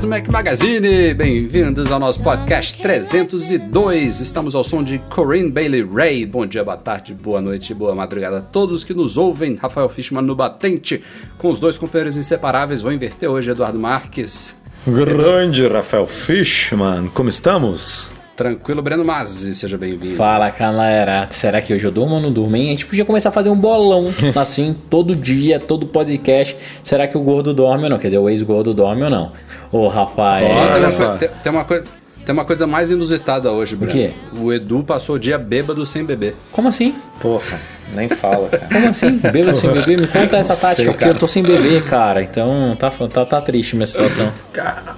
Do Mac Magazine, bem-vindos ao nosso podcast 302. Estamos ao som de Corinne Bailey Ray. Bom dia, boa tarde, boa noite, boa madrugada a todos que nos ouvem. Rafael Fishman no batente, com os dois companheiros inseparáveis. Vou inverter hoje, Eduardo Marques. Grande Rafael Fishman, como estamos? Tranquilo, Breno Mazzi, seja bem-vindo. Fala, galera. Será que hoje eu durmo ou não durmo, hein? A gente podia começar a fazer um bolão, assim, todo dia, todo podcast. Será que o gordo dorme ou não? Quer dizer, o ex-gordo dorme ou não? Ô, Rafael. Olha tem uma coisa, tem uma coisa mais inusitada hoje, Breno. quê? O Edu passou o dia bêbado sem beber. Como assim? Porra, nem fala, cara. Como assim? Bêbado sem beber? Me conta essa Não tática, sei, porque cara. eu tô sem beber, cara. Então tá, tá, tá triste minha situação.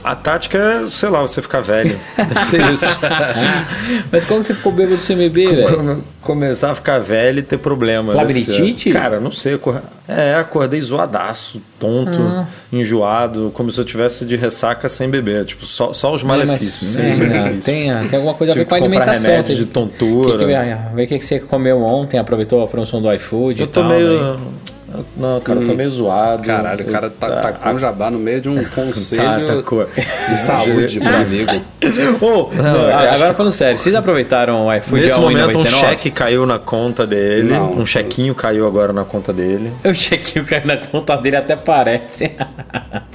A tática é, sei lá, você ficar velho. Deve ser isso. Mas como você ficou bêbado sem beber, velho? Quando Começar a ficar velho e ter problema. Labirintite? ser. Cara, não sei. É, acordei zoadaço, tonto, enjoado, como se eu tivesse de ressaca sem beber. Tipo, só, só os malefícios. sem é, benefícios. tem, tem alguma coisa a ver com a alimentação. remédio tem- de tontura. Que que, vê o que, que você comeu ontem, aproveitou a promoção do iFood Eu e tô tal. meio. daí- Não, cara, eu tô meio zoado. Caralho, o cara tá, tá com jabá no meio de um conselho Tá, tá de saúde pro amigo. Ô, não, acho agora que- falando sério, vocês aproveitaram o iFood Nesse momento, um 1,99? cheque caiu na conta dele. Não. Um chequinho caiu agora na conta dele. O chequinho caiu na conta dele até parece.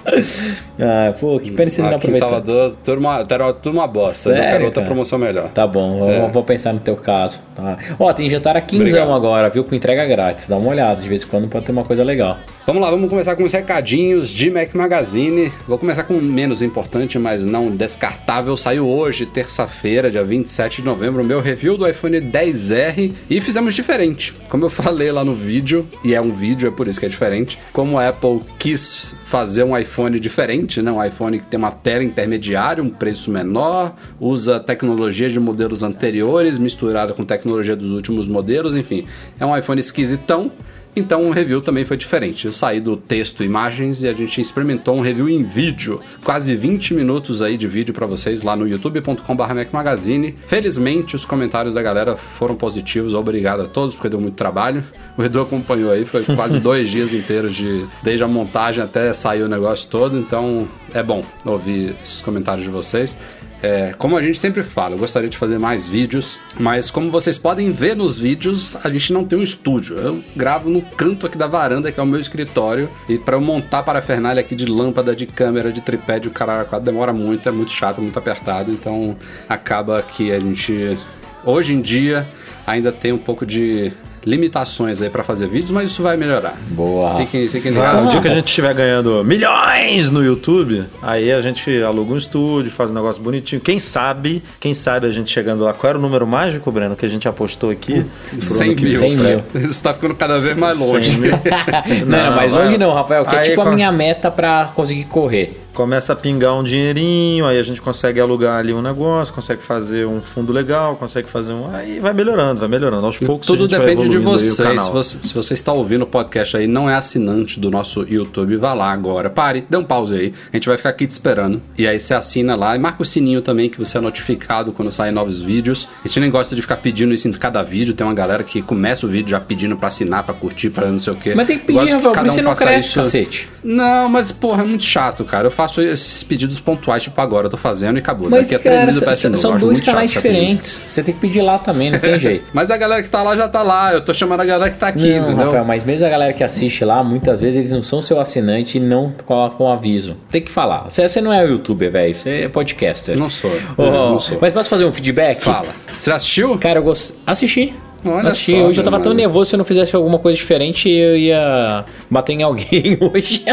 ah, pô, que pena vocês não Aqui em aproveitaram. Salvador, tudo uma, era tudo uma bosta. Eu Sério, quero outra promoção melhor. Tá bom, vou, É. vou pensar no teu caso. Tá. Ó, tem jantar a quinzão agora, viu? Com entrega grátis. Dá uma olhada, de vez em quando pode ter uma coisa legal. Vamos lá, vamos começar com os recadinhos de Mac Magazine. Vou começar com o menos importante, mas não descartável. Saiu hoje, terça-feira, dia 27 de novembro, o meu review do iPhone 10R e fizemos diferente. Como eu falei lá no vídeo, e é um vídeo, é por isso que é diferente. Como a Apple quis fazer um iPhone diferente, né? Um iPhone que tem uma tela intermediária, um preço menor, usa tecnologia de modelos anteriores misturada com tecnologia dos últimos modelos, enfim. É um iPhone esquisitão. Então o review também foi diferente. Eu saí do texto e imagens e a gente experimentou um review em vídeo. Quase 20 minutos aí de vídeo pra vocês lá no youtube.com.br Magazine. Felizmente os comentários da galera foram positivos. Obrigado a todos, porque deu muito trabalho. O Edu acompanhou aí, foi quase dois dias inteiros de. Desde a montagem até sair o negócio todo. Então é bom ouvir esses comentários de vocês. É, como a gente sempre fala, eu gostaria de fazer mais vídeos, mas como vocês podem ver nos vídeos, a gente não tem um estúdio. Eu gravo no canto aqui da varanda, que é o meu escritório, e para eu montar para a aqui de lâmpada, de câmera, de tripé, de quatro, demora muito, é muito chato, muito apertado, então acaba que a gente hoje em dia ainda tem um pouco de limitações aí para fazer vídeos, mas isso vai melhorar. Boa. Fiquem, fiquem ligados. no dia que a gente estiver ganhando milhões no YouTube, aí a gente aluga um estúdio, faz um negócio bonitinho. Quem sabe, quem sabe a gente chegando lá. Qual era o número mágico, Breno, que a gente apostou aqui? Pro 100 ano que mil. vem? 100 mil. Isso tá ficando cada vez mais 100 longe. não, não, mais longe não, Rafael, que é Aí tipo a com- minha meta pra conseguir correr. Começa a pingar um dinheirinho, aí a gente consegue alugar ali um negócio, consegue fazer um fundo legal, consegue fazer um. Aí vai melhorando, vai melhorando. Aos poucos a Tudo depende de vocês. Se você, se você está ouvindo o podcast aí e não é assinante do nosso YouTube, vá lá agora. Pare, dê um pause aí. A gente vai ficar aqui te esperando. E aí você assina lá e marca o sininho também que você é notificado quando saem novos vídeos. A gente nem gosta de ficar pedindo isso em cada vídeo. Tem uma galera que começa o vídeo já pedindo pra assinar, pra curtir, pra não sei o quê. Mas tem que pedir, Rafael, isso você um não cresce, isso. cacete. Não, mas porra, é muito chato, cara. Eu faço esses pedidos pontuais, tipo agora eu tô fazendo e acabou. Mas, Daqui a três cara, meses eu são, dois canais diferentes. Você tem que pedir lá também, não tem jeito. Mas a galera que tá lá já tá lá. Eu tô chamando a galera que tá aqui, não, entendeu? Rafael, mas mesmo a galera que assiste lá, muitas vezes eles não são seu assinante e não colocam aviso. Tem que falar. Você, você não é youtuber, velho. Você é podcaster. Não sou. Eu não sou. Mas posso fazer um feedback? Fala. Você assistiu? Cara, eu gost... assisti. Olha assisti. só, hoje eu tava meu tão mano. nervoso se eu não fizesse alguma coisa diferente eu ia bater em alguém hoje.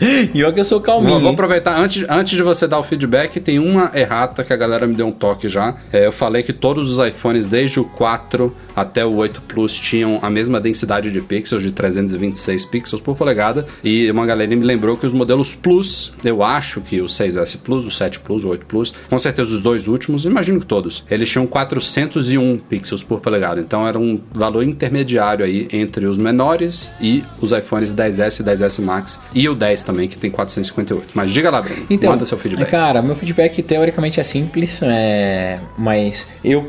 E eu que eu sou calminho. Vou, vou aproveitar, antes, antes de você dar o feedback, tem uma errata que a galera me deu um toque já. É, eu falei que todos os iPhones, desde o 4 até o 8 Plus, tinham a mesma densidade de pixels, de 326 pixels por polegada. E uma galera me lembrou que os modelos Plus, eu acho que o 6S Plus, o 7 Plus, o 8 Plus, com certeza os dois últimos, imagino que todos, eles tinham 401 pixels por polegada. Então era um valor intermediário aí entre os menores e os iPhones 10S e 10S Max. E o 10 também, que tem 458. Mas diga lá, Breno. Então, manda seu feedback. Cara, meu feedback teoricamente é simples, é, mas eu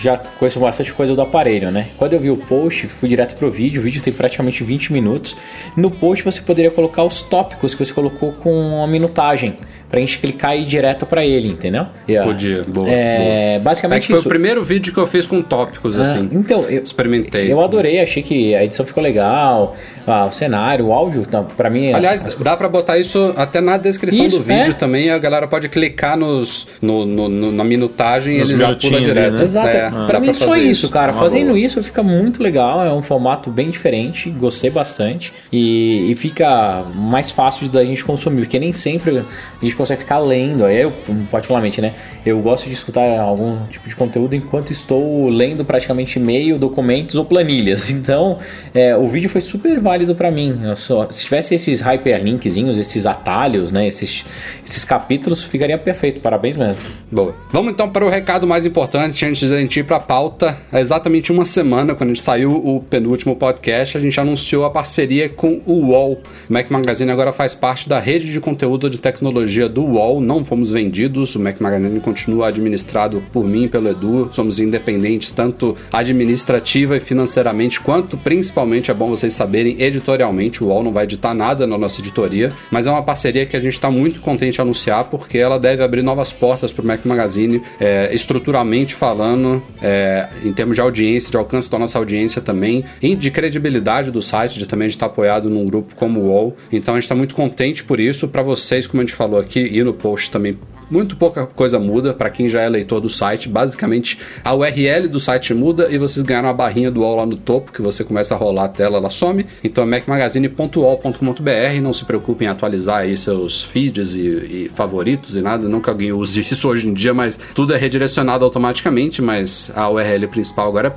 já conheço bastante coisa do aparelho, né? Quando eu vi o post, fui direto pro vídeo, o vídeo tem praticamente 20 minutos. No post você poderia colocar os tópicos que você colocou com a minutagem, pra gente clicar e ir direto pra ele, entendeu? Ó, Podia, boa, É, É basicamente que foi isso. o primeiro vídeo que eu fiz com tópicos, Ah, assim. então, eu, Experimentei. eu adorei, achei que a edição ficou legal, ah, o cenário, o áudio, tá, pra mim... Aliás, as- dá pra botar isso até na descrição Isso, do vídeo é. também. A galera pode clicar nos, no, no- no- na minutagem e ele já pula direto. né? Exato. É, pra dá mim, só fazer isso, cara. Uma Fazendo boa. isso fica muito legal. É um formato bem diferente. Gostei bastante. E, e fica mais fácil da gente consumir. Porque nem sempre a gente consegue ficar lendo. Eu, particularmente, né? Eu gosto de escutar algum tipo de conteúdo enquanto estou lendo praticamente e-mail, documentos ou planilhas. Então, é, o vídeo foi super válido pra mim. Só, se tivesse esses hyperlinkzinhos, esses atalhos, né? Esses, esses capítulos, ficaria perfeito. Parabéns mesmo. Boa. Vamos então para o recado mais importante antes de a gente ir para a pauta. Há exatamente uma semana, quando a gente saiu o penúltimo podcast, a gente anunciou a parceria com o UOL. O Mac Magazine agora faz parte da rede de conteúdo de tecnologia do UOL. Não fomos vendidos, o Mac Magazine continua administrado por mim pelo Edu. Somos independentes, tanto administrativa e financeiramente, quanto principalmente, é bom vocês saberem, editorialmente. O UOL não vai editar nada na nossa editoria, mas é uma parceria que a gente está muito contente de anunciar porque ela deve abrir novas portas para o Mac Magazine, é, estruturalmente falando, é, em termos de audiência, de alcance da nossa audiência também, e de credibilidade do site, de também estar apoiado num grupo como o UOL. Então a gente está muito contente por isso. Para vocês, como a gente falou aqui e no post também muito pouca coisa muda para quem já é leitor do site. Basicamente, a URL do site muda e vocês ganharam a barrinha do UOL lá no topo, que você começa a rolar a tela, ela some. Então é macmagazine.uol.com.br. Não se preocupem em atualizar aí seus feeds e, e favoritos e nada. Não que alguém use isso hoje em dia, mas tudo é redirecionado automaticamente. Mas a URL principal agora é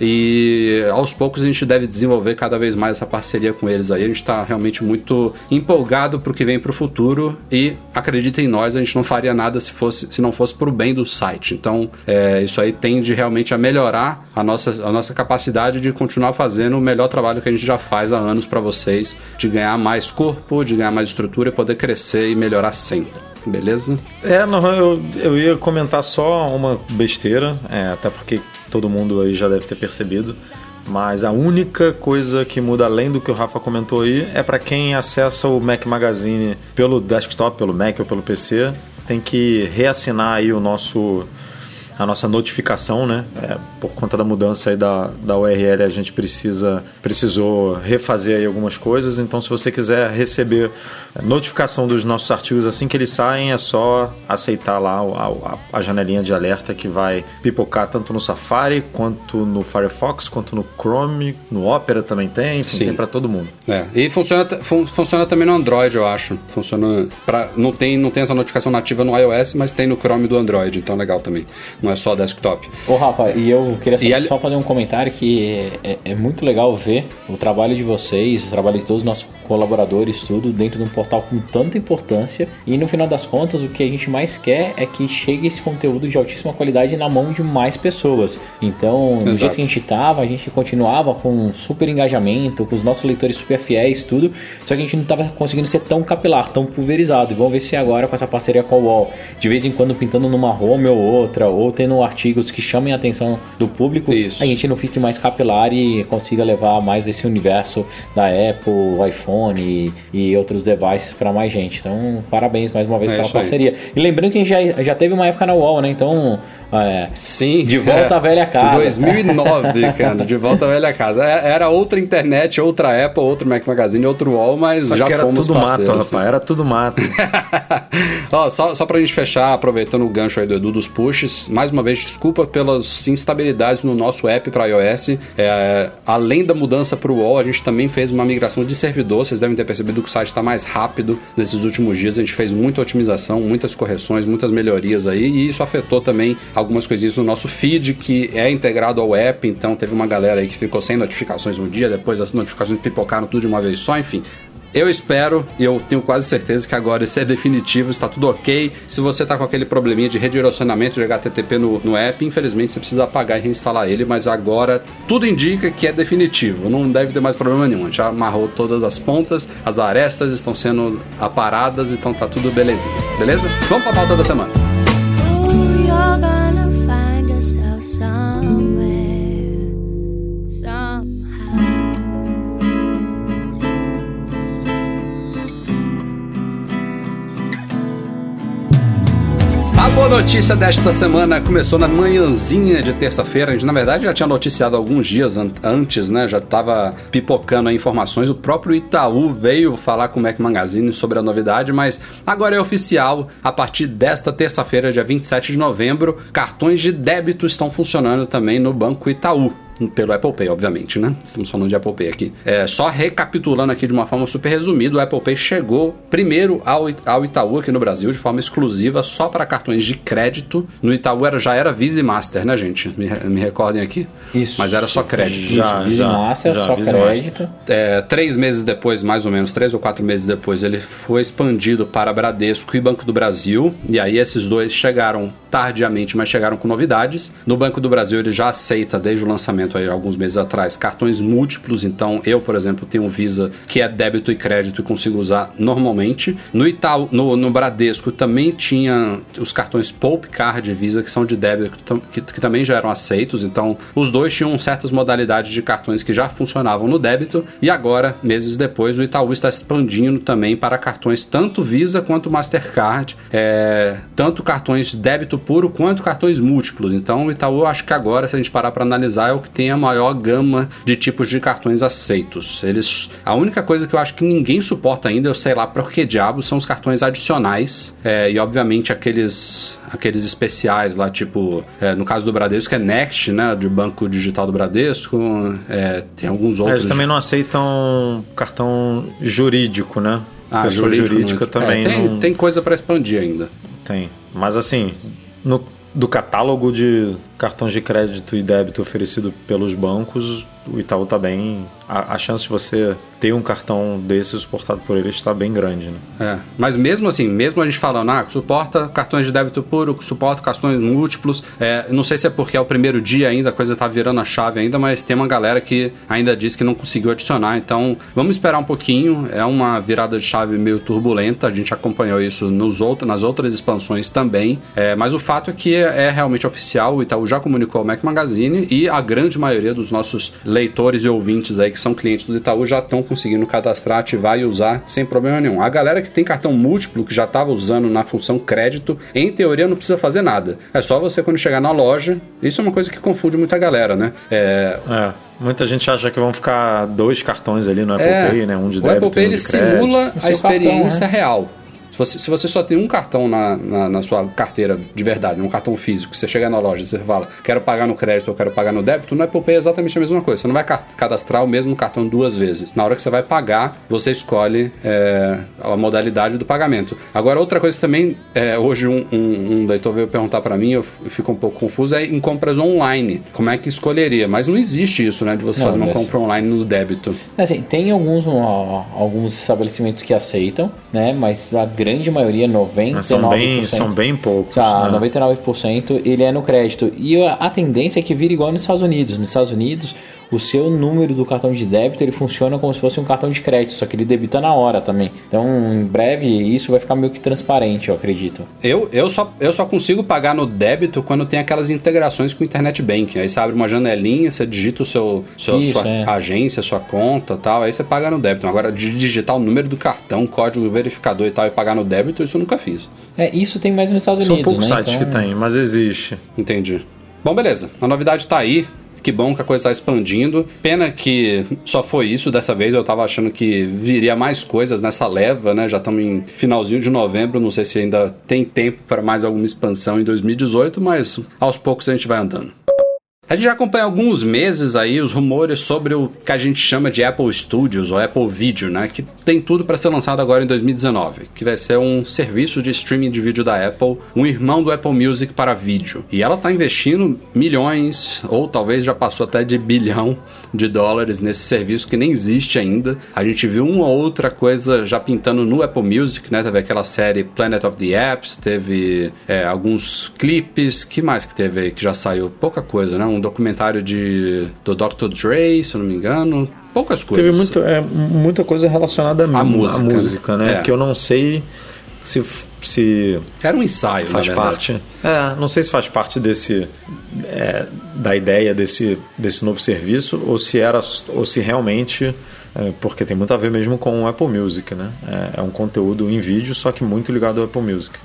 e aos poucos a gente deve desenvolver cada vez mais essa parceria com eles aí. A gente está realmente muito empolgado pro que vem pro futuro e acreditem em nós, a gente não faria nada se, fosse, se não fosse pro bem do site. Então, é, isso aí tende realmente a melhorar a nossa, a nossa capacidade de continuar fazendo o melhor trabalho que a gente já faz há anos para vocês, de ganhar mais corpo, de ganhar mais estrutura e poder crescer e melhorar sempre. Beleza? É, não, eu, eu ia comentar só uma besteira, é, até porque todo mundo aí já deve ter percebido. Mas a única coisa que muda além do que o Rafa comentou aí é para quem acessa o Mac Magazine pelo desktop, pelo Mac ou pelo PC, tem que reassinar aí o nosso a nossa notificação, né? É, por conta da mudança aí da, da URL, a gente precisa precisou refazer aí algumas coisas. Então, se você quiser receber notificação dos nossos artigos assim que eles saem, é só aceitar lá a, a, a janelinha de alerta que vai pipocar tanto no Safari quanto no Firefox, quanto no Chrome, no Opera também tem, enfim, Sim. tem para todo mundo. É, e funciona, fun- funciona também no Android, eu acho. Funciona para não tem não tem essa notificação nativa no iOS, mas tem no Chrome do Android, então legal também. Não é só desktop. Ô Rafa, e eu queria só, ali- só fazer um comentário que é, é muito legal ver o trabalho de vocês, o trabalho de todos os nossos colaboradores, tudo dentro de um portal com tanta importância. E no final das contas, o que a gente mais quer é que chegue esse conteúdo de altíssima qualidade na mão de mais pessoas. Então, do Exato. jeito que a gente tava, a gente continuava com um super engajamento, com os nossos leitores super fiéis, tudo. Só que a gente não tava conseguindo ser tão capilar, tão pulverizado. E vamos ver se agora com essa parceria com o UOL, de vez em quando pintando numa home ou outra, ou tendo artigos que chamem a atenção do público, Isso. a gente não fique mais capilar e consiga levar mais desse universo da Apple, iPhone e, e outros devices para mais gente. Então, parabéns mais uma vez É pela isso aí. parceria. E lembrando que a gente já, já teve uma época na UOL, né? Então, é, Sim. De volta à velha casa. 2009, cara. De volta à velha casa. É- Era outra internet, outra Apple, outro Mac Magazine, outro UOL, mas Só já que era fomos tudo mato, parceiros. rapaz, era tudo mato. Ó, só, só pra gente fechar, aproveitando o gancho aí do Edu dos pushes, mais mais uma vez, desculpa pelas instabilidades no nosso app para iOS. É, além da mudança para o UOL, a gente também fez uma migração de servidor. Vocês devem ter percebido que o site está mais rápido nesses últimos dias. A gente fez muita otimização, muitas correções, muitas melhorias aí, e isso afetou também algumas coisinhas no nosso feed, que é integrado ao app. Então, teve uma galera aí que ficou sem notificações um dia, depois as notificações pipocaram tudo de uma vez só, enfim. Eu espero e eu tenho quase certeza que agora isso é definitivo, está tudo ok. Se você está com aquele probleminha de redirecionamento de HTTP no, no app, infelizmente você precisa apagar e reinstalar ele, mas agora tudo indica que é definitivo, não deve ter mais problema nenhum. Já amarrou todas as pontas, as arestas estão sendo aparadas, então tá tudo belezinha, beleza? Vamos para a pauta da semana. You're gonna find somewhere, boa notícia desta semana começou na manhãzinha de terça-feira. A gente, na verdade, já tinha noticiado alguns dias an- antes, né? Já estava pipocando informações. O próprio Itaú veio falar com o Mac Magazine sobre a novidade, mas agora é oficial. A partir desta terça-feira, dia 27 de novembro, cartões de débito estão funcionando também no Banco Itaú. Pelo Apple Pay, obviamente, né? Estamos falando de Apple Pay aqui. É, só recapitulando aqui de uma forma super resumida, o Apple Pay chegou primeiro ao, ao Itaú aqui no Brasil, de forma exclusiva, só para cartões de crédito. No Itaú era, já era Visa e Master, né, gente? Me, me recordem aqui. Isso. Mas era só crédito. Já, Isso, Visa já, Master, já, só Visa crédito. É, três meses depois, mais ou menos, três ou quatro meses depois, ele foi expandido para Bradesco e Banco do Brasil. E aí esses dois chegaram tardiamente, mas chegaram com novidades. No Banco do Brasil ele já aceita desde o lançamento aí alguns meses atrás cartões múltiplos. Então eu, por exemplo, tenho um Visa que é débito e crédito e consigo usar normalmente. No Itaú, no, no Bradesco também tinha os cartões Poupe Card e Visa que são de débito que, que também já eram aceitos. Então os dois tinham certas modalidades de cartões que já funcionavam no débito e agora, meses depois, o Itaú está expandindo também para cartões tanto Visa quanto Mastercard, é, tanto cartões débito puro quanto cartões múltiplos. Então o Itaú, acho que agora, se a gente parar para analisar, é o que tem a maior gama de tipos de cartões aceitos. Eles, a única coisa que eu acho que ninguém suporta ainda, eu sei lá para que diabo, são os cartões adicionais é, e obviamente aqueles aqueles especiais lá, tipo é, no caso do Bradesco é Next, né, de banco digital do Bradesco, é, tem alguns É, outros. eles também não aceitam cartão jurídico, né? Ah, Pessoa jurídico jurídica não- também é, tem, não tem coisa para expandir ainda. tem. Mas assim, no, do catálogo de cartões de crédito e débito oferecido pelos bancos, o Itaú tá bem. A, a chance de você ter um cartão desse suportado por eles está bem grande, né? É, mas mesmo assim, mesmo a gente falando, ah, suporta cartões de débito puro, suporta cartões múltiplos, é, não sei se é porque é o primeiro dia ainda, a coisa tá virando a chave ainda, mas tem uma galera que ainda diz que não conseguiu adicionar, então vamos esperar um pouquinho, é uma virada de chave meio turbulenta, a gente acompanhou isso nos outros, nas outras expansões também, é, mas o fato é que é realmente oficial, o Itaú já comunicou ao Mac Magazine e a grande maioria dos nossos leitores e ouvintes aí que são clientes do Itaú já estão conseguindo cadastrar, ativar e usar sem problema nenhum. A galera que tem cartão múltiplo, que já estava usando na função crédito, em teoria não precisa fazer nada. É só você quando chegar na loja. Isso é uma coisa que confunde muita galera, né? É, É, muita gente acha que vão ficar dois cartões ali no Apple é, Pay, né? Um de o débito Apple Pay e um ele de crédito. simula O a experiência cartão, né? real. Se você, se você só tem um cartão na, na, na sua carteira de verdade, um cartão físico, você chega na loja e você fala, quero pagar no crédito ou quero pagar no débito, no Apple Pay é exatamente a mesma coisa. Você não vai ca- cadastrar o mesmo cartão duas vezes. Na hora que você vai pagar, você escolhe é, a modalidade do pagamento. Agora, outra coisa que também, é, hoje um, um, um leitor veio perguntar para mim, eu fico um pouco confuso, é em compras online. Como é que escolheria? Mas não existe isso, né, de você Não, fazer uma mas- compra online no débito. Assim, tem alguns, alguns estabelecimentos que aceitam, né? Mas a grande maioria, 99%. Mas são bem, são bem poucos. Tá, né? 99% ele é no crédito. E a, a tendência é que vire igual nos Estados Unidos. Nos Estados Unidos, o seu número do cartão de débito ele funciona como se fosse um cartão de crédito, só que ele debita na hora também. Então, em breve, isso vai ficar meio que transparente, eu acredito. Eu, eu, só, eu só consigo pagar no débito quando tem aquelas integrações com o Internet Banking. Aí você abre uma janelinha, você digita o seu, seu Isso, sua é. agência, sua conta tal, aí você paga no débito. Agora, de digitar o número do cartão, código verificador e tal, e pagar no débito, isso eu nunca fiz. É, isso tem mais nos Estados São Unidos, poucos né? sites Então, que tem, mas existe. Entendi. Bom, beleza. A novidade tá aí. Que bom que a coisa está expandindo. Pena que só foi isso dessa vez. Eu tava achando que viria mais coisas nessa leva, né? Já estamos em finalzinho de novembro. Não sei se ainda tem tempo para mais alguma expansão em 2018, mas aos poucos a gente vai andando. A gente já acompanha há alguns meses aí os rumores sobre o que a gente chama de Apple Studios ou Apple Video, né? Que tem tudo para ser lançado agora em 2019, que vai ser um serviço de streaming de vídeo da Apple, um irmão do Apple Music para vídeo. E ela está investindo milhões, ou talvez já passou até de bilhão de dólares nesse serviço que nem existe ainda. A gente viu uma outra coisa já pintando no Apple Music, né? Teve aquela série Planet of the Apps, teve é, alguns clipes, que mais que teve aí que já saiu? Pouca coisa, né? Um documentário de, do Dr. Dre, se eu não me engano. Poucas coisas. Teve muito, é, muita coisa relacionada à, A música, música, né? é. Que eu não sei se, se Era um ensaio, faz parte. É, não sei se faz parte desse é, da ideia desse, desse novo serviço ou se era ou se realmente é, porque tem muito a ver mesmo com o Apple Music, né? É, é um conteúdo em vídeo, só que muito ligado ao Apple Music.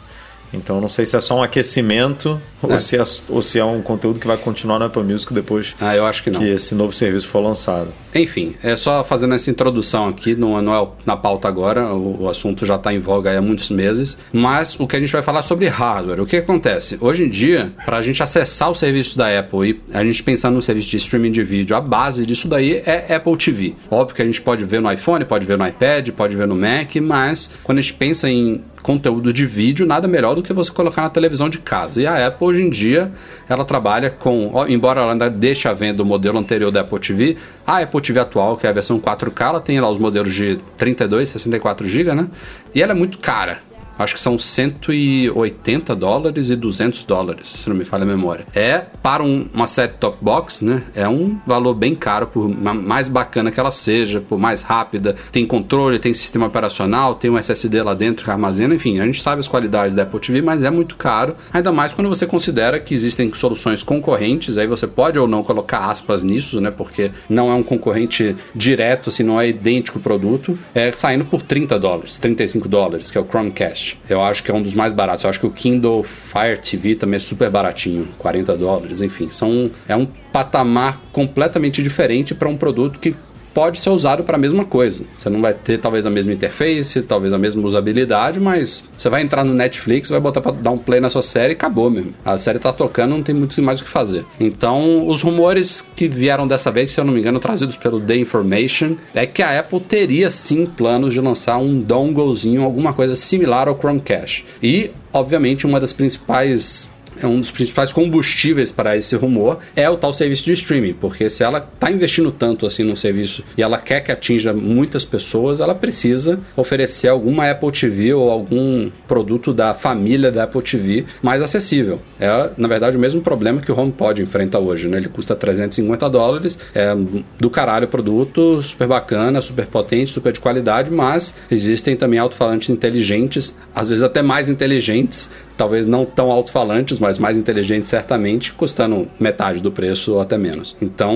Então não sei se é só um aquecimento É. ou, se é, ou se é um conteúdo que vai continuar no Apple Music depois Ah, eu acho que não. que esse novo serviço for lançado. Enfim, é só fazendo essa introdução aqui, não, não é na pauta agora, o, o assunto já está em voga aí há muitos meses, mas o que a gente vai falar é sobre hardware. O que acontece? Hoje em dia, para a gente acessar o serviço da Apple e a gente pensar no serviço de streaming de vídeo, a base disso daí é Apple TV. Óbvio que a gente pode ver no iPhone, pode ver no iPad, pode ver no Mac, mas quando a gente pensa em conteúdo de vídeo, nada melhor do que você colocar na televisão de casa. E a Apple hoje em dia, ela trabalha com, embora ela ainda deixe à venda o modelo anterior da Apple TV, a Apple TV atual, que é a versão 4K, ela tem lá os modelos de 32, 64 GB, né? E ela é muito cara. Acho que são 180 dólares e 200 dólares, se não me falha a memória. É, para um, uma set-top box, né? É um valor bem caro, por ma- mais bacana que ela seja, por mais rápida. Tem controle, tem sistema operacional, tem um SSD lá dentro que armazena. Enfim, a gente sabe as qualidades da Apple TV, mas é muito caro. Ainda mais quando você considera que existem soluções concorrentes. Aí você pode ou não colocar aspas nisso, né? Porque não é um concorrente direto, assim, não é idêntico o produto. É saindo por 30 dólares, 35 dólares, que é o Chromecast. Eu acho que é um dos mais baratos. Eu acho que o Kindle Fire TV também é super baratinho, 40 dólares, enfim. São, é um patamar completamente diferente para um produto que pode ser usado para a mesma coisa. Você não vai ter talvez a mesma interface, talvez a mesma usabilidade, mas você vai entrar no Netflix, vai botar para dar um play na sua série e acabou mesmo. A série tá tocando, não tem muito mais o que fazer. Então, os rumores que vieram dessa vez, se eu não me engano, trazidos pelo The Information, é que a Apple teria sim planos de lançar um donglezinho, alguma coisa similar ao Chromecast. E, obviamente, uma das principais um dos principais combustíveis para esse rumor é o tal serviço de streaming, porque se ela está investindo tanto assim no serviço e ela quer que atinja muitas pessoas, ela precisa oferecer alguma Apple TV ou algum produto da família da Apple TV mais acessível. É, na verdade, o mesmo problema que o HomePod enfrenta hoje, né? Ele custa 350 dólares, é do caralho o produto, super bacana, super potente, super de qualidade, mas existem também alto-falantes inteligentes, às vezes até mais inteligentes, talvez não tão alto-falantes, mas mais inteligentes certamente, custando metade do preço ou até menos. Então,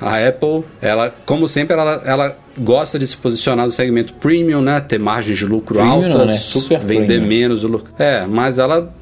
a Apple, ela, como sempre, ela, ela gosta de se posicionar no segmento premium, né? Ter margens de lucro Premium altas, não, né? Super vender premium. menos o lucro. É, mas ela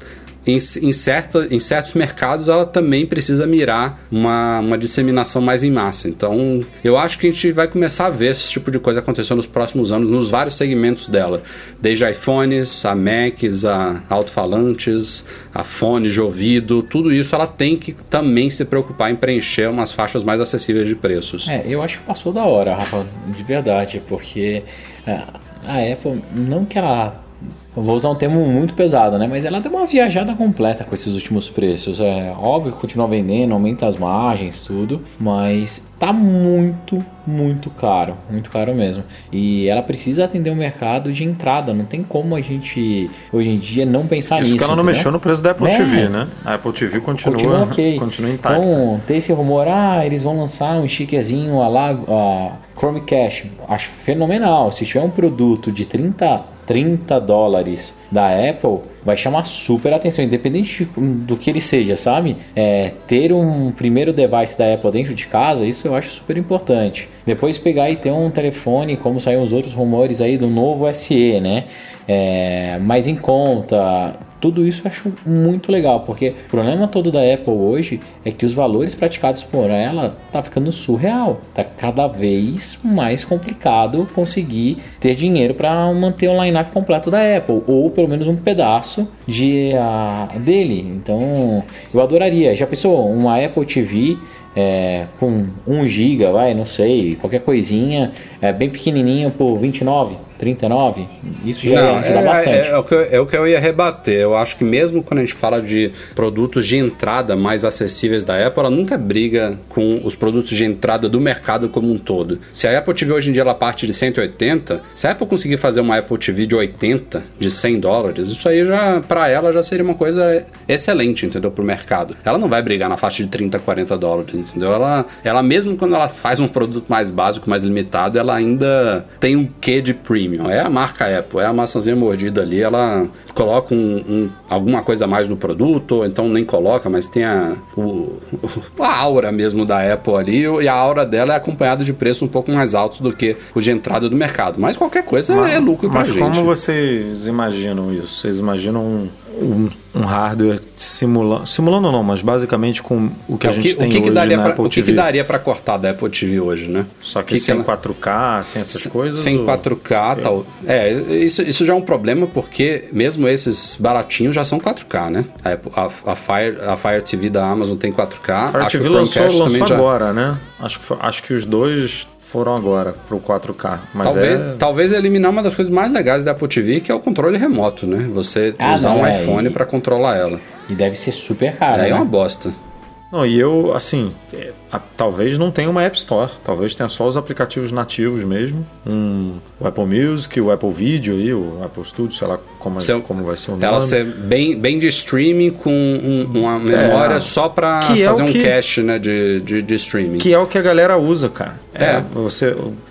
em, em, certa, em certos mercados ela também precisa mirar uma, uma disseminação mais em massa. Então, eu acho que a gente vai começar a ver esse tipo de coisa acontecer nos próximos anos, nos vários segmentos dela. Desde iPhones, a Macs, a alto-falantes, a fones de ouvido, tudo isso ela tem que também se preocupar em preencher umas faixas mais acessíveis de preços. É, eu acho que passou da hora, Rafa, de verdade, porque é, a Apple, não que ela. Eu vou usar um termo muito pesado, né? Mas ela deu uma viajada completa com esses últimos preços. É óbvio que continua vendendo, aumenta as margens, tudo, mas tá muito, muito caro, muito caro mesmo. E ela precisa atender o mercado de entrada. Não tem como a gente hoje em dia não pensar Isso nisso. que ela não entendeu? mexeu no preço da Apple É. TV, né? A Apple TV continua, Continua ok. continua intacta. Então, tem esse rumor, ah, eles vão lançar um stickzinho a lá, a Chromecast. Acho fenomenal. Se tiver um produto de 30, 30 dólares da Apple, vai chamar super atenção, independente de- do que ele seja, sabe? É, ter um primeiro device da Apple dentro de casa, isso eu acho super importante. Depois pegar e ter um telefone, como saíram os outros rumores aí do novo SE, né? É, mais em conta. Tudo isso eu acho muito legal, porque o problema todo da Apple hoje é que os valores praticados por ela tá ficando surreal. Tá cada vez mais complicado conseguir ter dinheiro para manter o line-up completo da Apple, ou pelo menos um pedaço de, a, dele. Então, eu adoraria. Já pensou uma Apple TV é, com 1 GB, vai, não sei, qualquer coisinha, é, bem pequenininho por 29, 39, isso já Não, ia ajudar é, bastante. é, é o que eu, é o que eu ia rebater. Eu acho que mesmo quando a gente fala de produtos de entrada mais acessíveis da Apple, ela nunca briga com os produtos de entrada do mercado como um todo. Se a Apple TV hoje em dia ela parte de 180, se a Apple conseguir fazer uma Apple TV de 80, de 100 dólares, isso aí já para ela já seria uma coisa excelente, entendeu, pro mercado. Ela não vai brigar na faixa de 30, 40 dólares, entendeu? Ela, ela mesmo quando ela faz um produto mais básico, mais limitado, ela ainda tem um quê de premium. É a marca Apple, é a maçãzinha mordida ali, ela coloca um, um- alguma coisa a mais no produto, ou então nem coloca, mas tem a, o- a aura mesmo da Apple ali, e a aura dela é acompanhada de preço um pouco mais alto do que o de entrada do mercado. Mas qualquer coisa é lucro pra Mas gente. como vocês imaginam isso? Vocês imaginam um, um, um hardware simulando. Simulando não, mas basicamente com o que É, a o gente que, tem o que, que hoje daria na pra, Apple o que, que TV. daria pra cortar da Apple TV hoje, né? Só que, que sem ela- 4K, sem essas coisas? Sem ou- 4K tal. É, isso, isso já é um problema porque mesmo esses baratinhos já são 4K, né? A, Apple- a, a Fire, a Fire TV da Amazon tem 4K. A Fire acho que TV o lançou, já. agora, né? Acho que, foi- acho que os dois foram agora pro 4K. Mas Talvez, é. talvez eliminar uma das coisas mais legais da Apple TV, que é o controle remoto, né? Você Ah, usar não, um é, iPhone e- pra controlar ela. E deve ser super caro. Aí é né? uma bosta. Não, e eu, assim, é, a- talvez não tenha uma App Store. Talvez tenha só os aplicativos nativos mesmo. Um, o Apple Music, o Apple Video aí, o Apple Studio, sei lá como, é- Seu- como vai ser o nome. Ela ser bem, bem de streaming com um- uma memória só pra Que é fazer o um que- cache né, de, de, de streaming. Que é o que a galera usa, cara. É, É. você,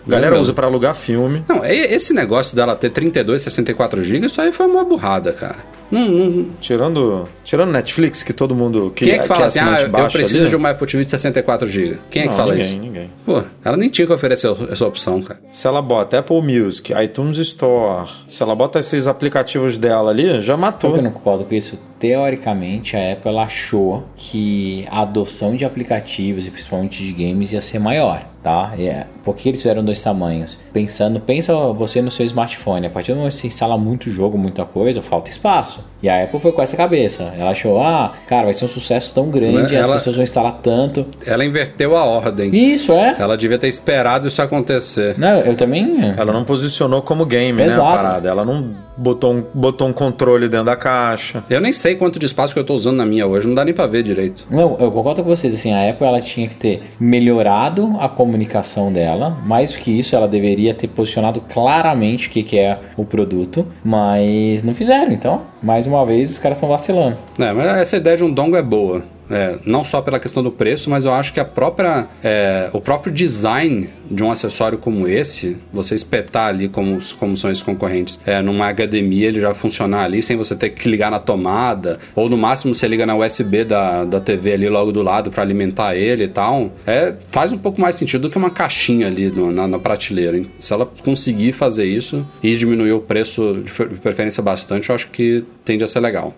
a galera usa pra alugar filme. Não, esse negócio dela ter 32, 64 GB, isso aí foi uma burrada, cara. Não, não, Tirando, tirando Netflix, que todo mundo que Quem é que fala assim, ah, eu baixa preciso ali, de uma Apple TV de 64 GB? Quem é que Não, fala ninguém, isso? ninguém. Pô, ela nem tinha que oferecer essa opção, cara. Se ela bota Apple Music, iTunes Store, se ela bota esses aplicativos dela ali, já matou. eu não concordo com isso? Teoricamente, a Apple ela achou que a adoção de aplicativos e principalmente de games ia ser maior, tá? É, por que eles fizeram dois tamanhos? Pensando, pensa você no seu smartphone, a partir do momento que você instala muito jogo, muita coisa, falta espaço. E a Apple foi com essa cabeça. Ela achou, ah, cara, vai ser um sucesso tão grande, Ela- as pessoas vão instalar tanto. Ela inverteu a ordem. Isso, é? Ela devia ter esperado isso acontecer. Não, eu também... Ela não posicionou como game, né, a Exato. parada. Ela não botou um, botou um controle dentro da caixa. Eu nem sei quanto de espaço que eu tô usando na minha hoje, não dá nem pra ver direito. Não, eu concordo com vocês, assim, a Apple ela tinha que ter melhorado a comunicação dela, mais do que isso, ela deveria ter posicionado claramente o que, que é o produto, mas não fizeram, então, mais uma vez, os caras estão vacilando. É, mas essa ideia de um dongle é boa. É, não só pela questão do preço, mas eu acho que a própria, é, o próprio design de um acessório como esse, você espetar ali como, como são esses concorrentes, é, numa HDMI ele já funcionar ali sem você ter que ligar na tomada, ou no máximo você liga na USB da, da TV ali logo do lado para alimentar ele e tal, é, faz um pouco mais sentido do que uma caixinha ali no- na, na prateleira. hein? Se ela conseguir fazer isso e diminuir o preço de fer- preferência bastante, eu acho que tende a ser legal.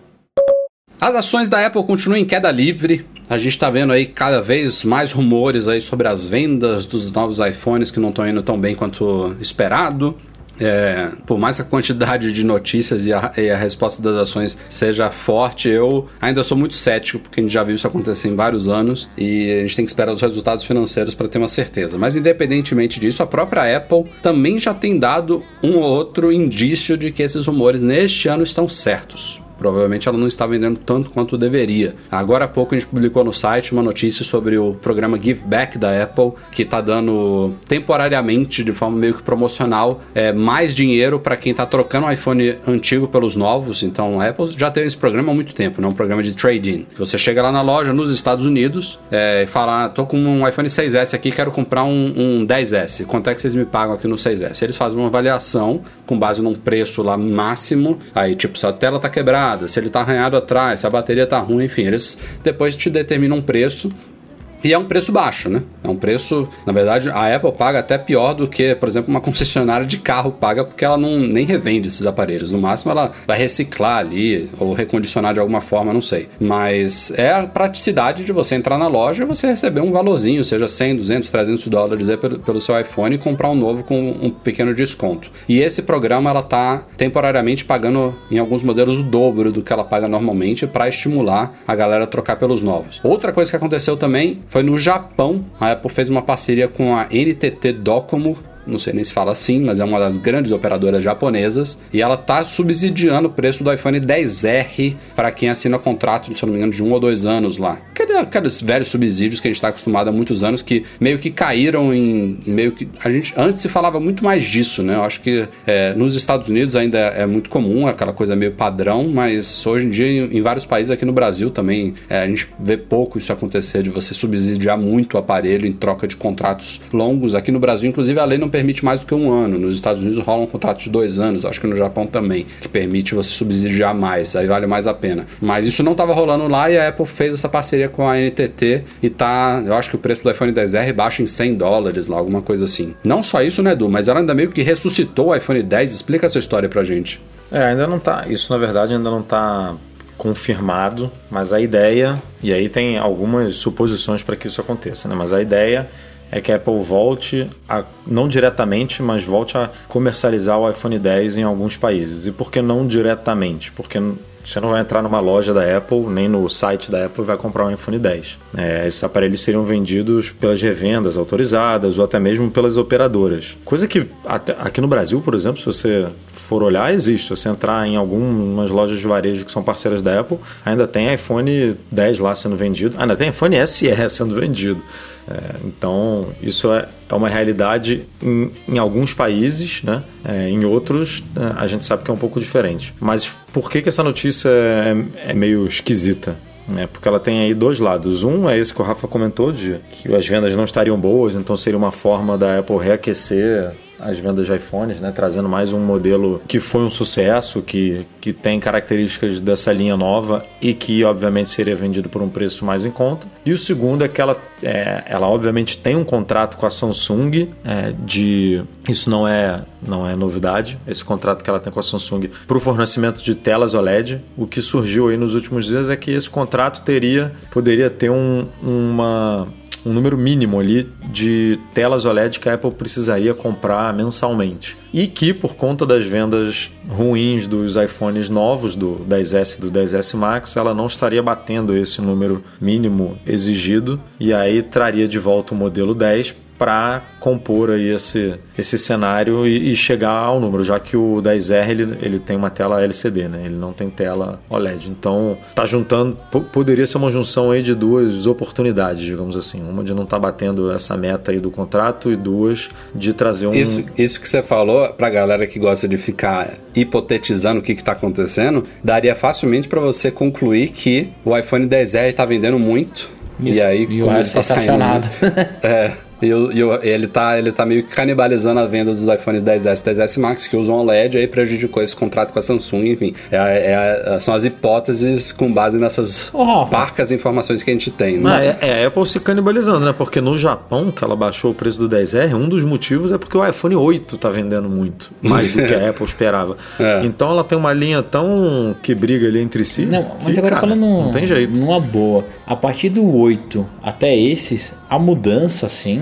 As ações da Apple continuam em queda livre. A gente está vendo aí cada vez mais rumores aí sobre as vendas dos novos iPhones que não estão indo tão bem quanto esperado. É, por mais que a quantidade de notícias e a, e a resposta das ações seja forte, eu ainda sou muito cético, porque a gente já viu isso acontecer em vários anos e a gente tem que esperar os resultados financeiros para ter uma certeza. Mas independentemente disso, a própria Apple também já tem dado um ou outro indício de que esses rumores neste ano estão certos. Provavelmente ela não está vendendo tanto quanto deveria. Agora há pouco a gente publicou no site uma notícia sobre o programa Give Back da Apple, que está dando temporariamente, de forma meio que promocional, é, mais dinheiro para quem está trocando o iPhone antigo pelos novos. Então a Apple já teve esse programa há muito tempo, né? um programa de trade-in. Você chega lá na loja nos Estados Unidos é, e fala: ah, tô com um iPhone 6S aqui, quero comprar um, um 10S. Quanto é que vocês me pagam aqui no 6S? Eles fazem uma avaliação com base num preço lá máximo. Aí, tipo, se a tela tá quebrada, se ele tá arranhado atrás, se a bateria tá ruim, enfim, eles depois te determinam um preço E é um preço baixo, né? É um preço, na verdade, a Apple paga até pior do que, por exemplo, uma concessionária de carro paga, porque ela não nem revende esses aparelhos. No máximo, ela vai reciclar ali ou recondicionar de alguma forma, não sei. Mas é a praticidade de você entrar na loja e você receber um valorzinho, seja 100, 200, 300 dólares aí pelo, seu iPhone e comprar um novo com um pequeno desconto. E esse programa ela tá temporariamente pagando em alguns modelos o dobro do que ela paga normalmente para estimular a galera a trocar pelos novos. Outra coisa que aconteceu também foi no Japão. A Apple fez uma parceria com a NTT Docomo, não sei nem se fala assim, mas é uma das grandes operadoras japonesas, e ela está subsidiando o preço do iPhone 10R para quem assina contrato, se não me engano, de um ou dois anos lá. Aqueles velhos subsídios que a gente está acostumado há muitos anos que meio que caíram em, meio que a gente antes se falava muito mais disso, né? Eu acho que é, nos Estados Unidos ainda é, muito comum aquela coisa meio padrão, mas hoje em dia em, vários países aqui no Brasil também é, a gente vê pouco isso acontecer de você subsidiar muito o aparelho em troca de contratos longos. Aqui no Brasil, inclusive, a lei não permite mais do que um ano. Nos Estados Unidos rola um contrato de dois anos, acho que no Japão também, que permite você subsidiar mais, aí vale mais a pena. Mas isso não estava rolando lá e a Apple fez essa parceria com a NTT e tá, eu acho que o preço do iPhone 10R baixa em 100 dólares lá, alguma coisa assim. Não só isso, né, Edu, mas ela ainda meio que ressuscitou o iPhone 10. Explica essa história pra gente. É, ainda não tá, isso na verdade ainda não tá confirmado, mas a ideia, e aí tem algumas suposições para que isso aconteça, né? Mas a ideia é que a Apple volte a, não diretamente, mas volte a comercializar o iPhone 10 em alguns países. E por que não diretamente? Porque você não vai entrar numa loja da Apple, nem no site da Apple vai comprar um iPhone 10. É, esses aparelhos seriam vendidos pelas revendas autorizadas ou até mesmo pelas operadoras. Coisa que aqui no Brasil, por exemplo, se você for olhar, existe. Se você entrar em algumas lojas de varejo que são parceiras da Apple, ainda tem iPhone 10 lá sendo vendido. Ainda tem iPhone SE sendo vendido. É, então, isso é, é uma realidade em, em alguns países, né? É, em outros, é, a gente sabe que é um pouco diferente. Mas por que, que essa notícia é, é meio esquisita? É, porque ela tem aí dois lados. Um é esse que o Rafa comentou, de que as vendas não estariam boas, então seria uma forma da Apple reaquecer as vendas de iPhones, né? trazendo mais um modelo que foi um sucesso, que, que tem características dessa linha nova e que obviamente seria vendido por um preço mais em conta. E o segundo é que ela, é, ela obviamente tem um contrato com a Samsung é, de isso não é não é novidade esse contrato que ela tem com a Samsung para o fornecimento de telas OLED. O que surgiu aí nos últimos dias é que esse contrato teria poderia ter um, uma um número mínimo ali de telas OLED que a Apple precisaria comprar mensalmente. E que, por conta das vendas ruins dos iPhones novos, do 10S e do 10S Max, ela não estaria batendo esse número mínimo exigido e aí traria de volta o modelo 10 para compor aí esse, esse cenário e, e, chegar ao número, já que o 10R ele, ele tem uma tela LCD, né? Ele não tem tela OLED. Então, tá juntando, poderia ser uma junção aí de duas oportunidades, digamos assim. Uma de não estar tá batendo essa meta aí do contrato e duas de trazer um Isso, isso que você falou pra galera que gosta de ficar hipotetizando o que está acontecendo, daria facilmente para você concluir que o iPhone 10R está vendendo muito isso. E aí, e como ele está estacionado. é. E, e, ele, tá, ele tá meio que canibalizando a venda dos iPhones 10S e 10S Max que usam OLED, aí prejudicou esse contrato com a Samsung, enfim. É, é, são as hipóteses com base nessas oh, parcas informações que a gente tem. Né? É, é a Apple se canibalizando, né? Porque no Japão, que ela baixou o preço do 10R, um dos motivos é porque o iPhone 8 tá vendendo muito, mais do que a Apple esperava. É. Então ela tem uma linha tão que briga ali entre si. Não, mas que, agora cara, falando não tem jeito. numa boa, a partir do 8 até esses, a mudança, assim,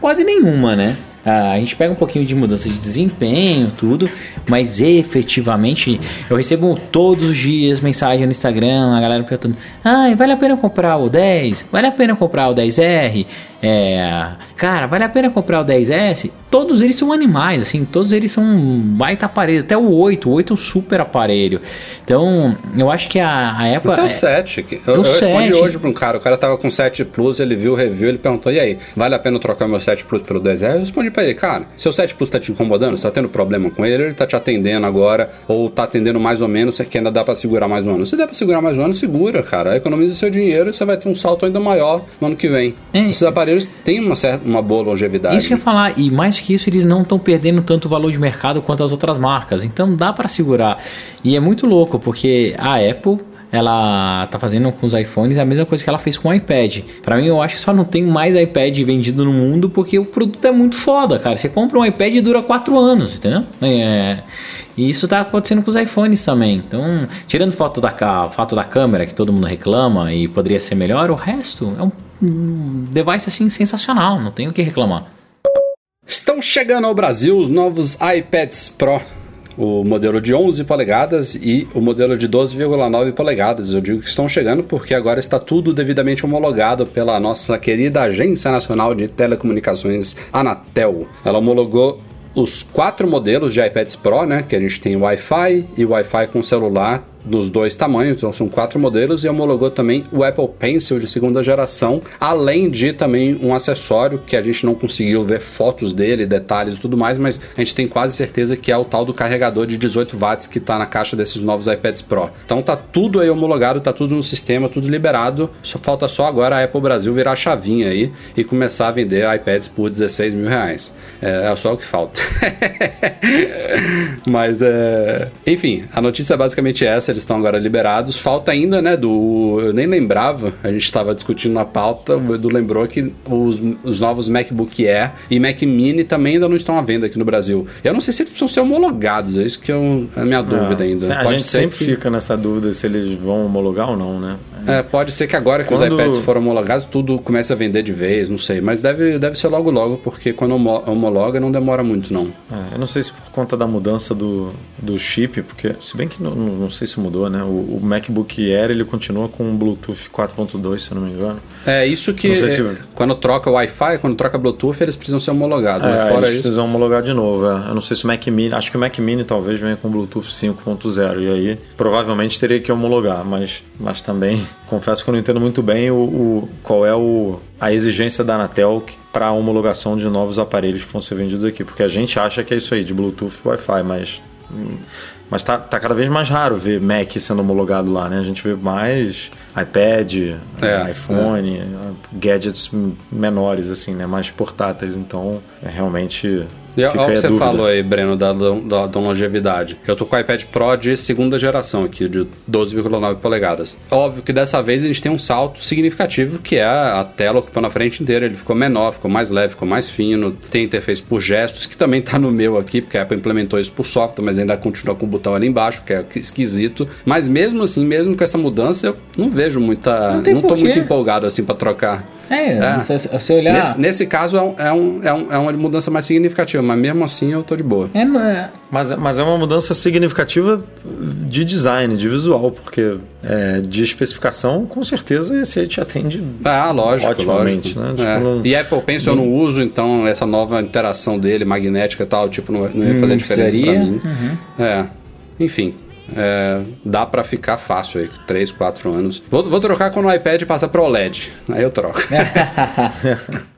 quase nenhuma, né? Ah, a gente pega um pouquinho de mudança de desempenho, tudo, mas efetivamente eu recebo todos os dias mensagem no Instagram, a galera perguntando: ah, vale a pena comprar o 10? Vale a pena comprar o 10R? É, cara, vale a pena comprar o 10S? Todos eles são animais, assim, todos eles são baita aparelho, até o 8, o 8 é um super aparelho. Então, eu acho que a, a Apple. Até o 7. Eu, eu 7. respondi hoje para um cara, o cara tava com 7 Plus, ele viu o review, ele perguntou: e aí, vale a pena trocar meu 7 Plus pelo 10S? Eu respondi para ele, cara, seu 7 Plus tá te incomodando? Você tá tendo problema com ele? Ele tá te atendendo agora, ou tá atendendo mais ou menos, que ainda dá para segurar mais um ano. Se der para segurar mais um ano, segura, cara. Economiza seu dinheiro e você vai ter um salto ainda maior no ano que vem. É. Esses aparelhos aparelhos têm uma, certa, uma boa longevidade. Isso que eu ia falar, e mais que isso, eles não estão perdendo tanto valor de mercado quanto as outras marcas. Então dá para segurar. E é muito louco, porque a Apple ela tá fazendo com os iPhones a mesma coisa que ela fez com o iPad. Pra mim, eu acho que só não tem mais iPad vendido no mundo porque o produto é muito foda, cara. Você compra um iPad e dura 4 anos, entendeu? É, e isso tá acontecendo com os iPhones também. Então, tirando foto da, fato da câmera, que todo mundo reclama e poderia ser melhor, o resto é um, um device assim sensacional, não tem o que reclamar. Estão chegando ao Brasil os novos iPads Pro. O modelo de 11 polegadas e o modelo de 12,9 polegadas. Eu digo que estão chegando porque agora está tudo devidamente homologado pela nossa querida Agência Nacional de Telecomunicações, Anatel. Ela homologou os quatro modelos de iPads Pro, né? Que a gente tem Wi-Fi e Wi-Fi com celular nos dois tamanhos, então são quatro modelos, e homologou também o Apple Pencil de segunda geração, além de também um acessório que a gente não conseguiu ver fotos dele, detalhes e tudo mais, mas a gente tem quase certeza que é o tal do carregador de 18 watts que está na caixa desses novos iPads Pro. Então tá tudo aí homologado, tá tudo no sistema, tudo liberado, só falta só agora a Apple Brasil virar a chavinha aí e começar a vender iPads por 16 mil reais. É, é só o que falta. mas é. Enfim, a notícia é basicamente essa eles estão agora liberados. Falta ainda, né, do. Eu nem lembrava, a gente estava discutindo na pauta, o Edu lembrou que os, os novos MacBook Air e Mac Mini também ainda não estão à venda aqui no Brasil. Eu não sei se eles precisam ser homologados, é isso que eu, é a minha dúvida ainda. A Pode gente ser sempre que- fica nessa dúvida se eles vão homologar ou não, né? É, pode ser que agora que Quando- os iPads foram homologados, tudo comece a vender de vez, não sei. Mas deve, deve ser logo logo, porque quando homo- homologa não demora muito, não. É, eu não sei se conta da mudança do, do chip, porque se bem que não, não sei se mudou, né? O, o MacBook Air ele continua com Bluetooth 4.2, se eu não me engano. É isso que se- é, quando troca o Wi-Fi, quando troca Bluetooth, eles precisam ser homologados. É, mas eles fora isso. precisam homologar de novo. é. Eu não sei se o Mac Mini, acho que o Mac Mini talvez venha com Bluetooth 5.0 e aí provavelmente teria que homologar, mas, mas também confesso que eu não entendo muito bem o, o- qual é o, a exigência da Anatel para a homologação de novos aparelhos que vão ser vendidos aqui, porque a gente acha que é isso aí de Bluetooth e Wi-Fi, mas hum, mas tá, tá cada vez mais raro ver Mac sendo homologado lá, né? A gente vê mais iPad, É, iPhone, gadgets menores, assim, né? Mais portáteis. Então, é realmente. E fica olha o que a você dúvida. falou aí, Breno, da, da, da longevidade. Eu tô com o iPad Pro de segunda geração aqui, de 12,9 polegadas. Óbvio que dessa vez a gente tem um salto significativo, que é a tela ocupando a frente inteira. Ele ficou menor, ficou mais leve, ficou mais fino. Tem interface por gestos, que também tá no meu aqui, porque a Apple implementou isso por software, mas ainda continua com o botão ali embaixo, que é esquisito. Mas mesmo assim, mesmo com essa mudança, eu não vejo muita... Não Não, tô muito empolgado assim pra trocar. É, É. Se, se você olhar. Nesse, nesse caso é, um- é, um, é, um- é uma mudança mais significativa, mas mesmo assim eu tô de boa. É, não é- Mas, mas é uma mudança significativa de design, de visual, porque é, de especificação, com certeza, esse aí te atende. Ah, lógico, Otimamente, lógico. né? Tipo, É. não- E Apple Pencil eu não uso, então essa nova interação dele, magnética e tal, tipo, não, não ia fazer Hum, diferença pra mim. É, enfim. É, dá pra ficar fácil aí, 3, 4 anos. Vou, vou trocar quando o iPad passar pro OLED. Aí eu troco.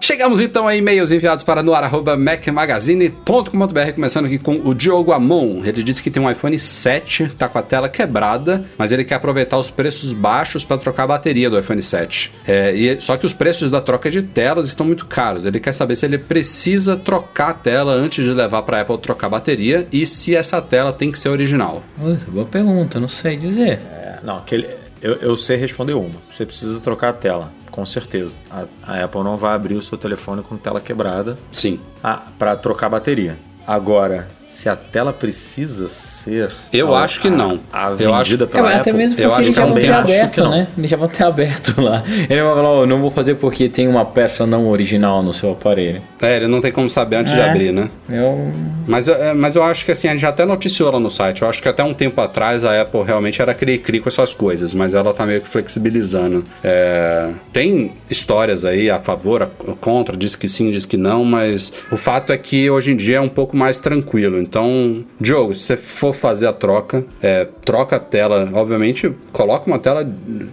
Chegamos então a e-mails enviados para noar.macmagazine.com.br, começando aqui com o Diogo Amon. Ele disse que tem um iPhone 7, tá com a tela quebrada, mas ele quer aproveitar os preços baixos para trocar a bateria do iPhone 7. É, e, só que os preços da troca de telas estão muito caros. Ele quer saber se ele precisa trocar a tela antes de levar para a Apple trocar a bateria e se essa tela tem que ser original. Boa pergunta, não sei dizer. É, não, aquele, eu, eu sei responder uma. Você precisa trocar a tela, com certeza. A, a Apple não vai abrir o seu telefone com tela quebrada Sim. para trocar a bateria. Agora, se a tela precisa ser. Eu a- acho que não. A, a Eu acho- vendida É, pela mas até Apple. mesmo eu porque acho eles que já vão ter acho aberto, né? Eles já vão ter aberto lá. Ele vai falar, ó, não vou fazer porque tem uma peça não original no seu aparelho. É, ele não tem como saber antes de É. abrir, né? Eu... Mas, é, mas eu acho que assim, a gente até noticiou lá no site. Eu acho que até um tempo atrás a Apple realmente era cri-cri com essas coisas, mas ela tá meio que flexibilizando. É, tem histórias aí a favor, a contra, diz que sim, diz que não, mas o fato é que hoje em dia é um pouco mais tranquilo. Então, Diogo, se você for fazer a troca, é, troca a tela, obviamente, coloca uma tela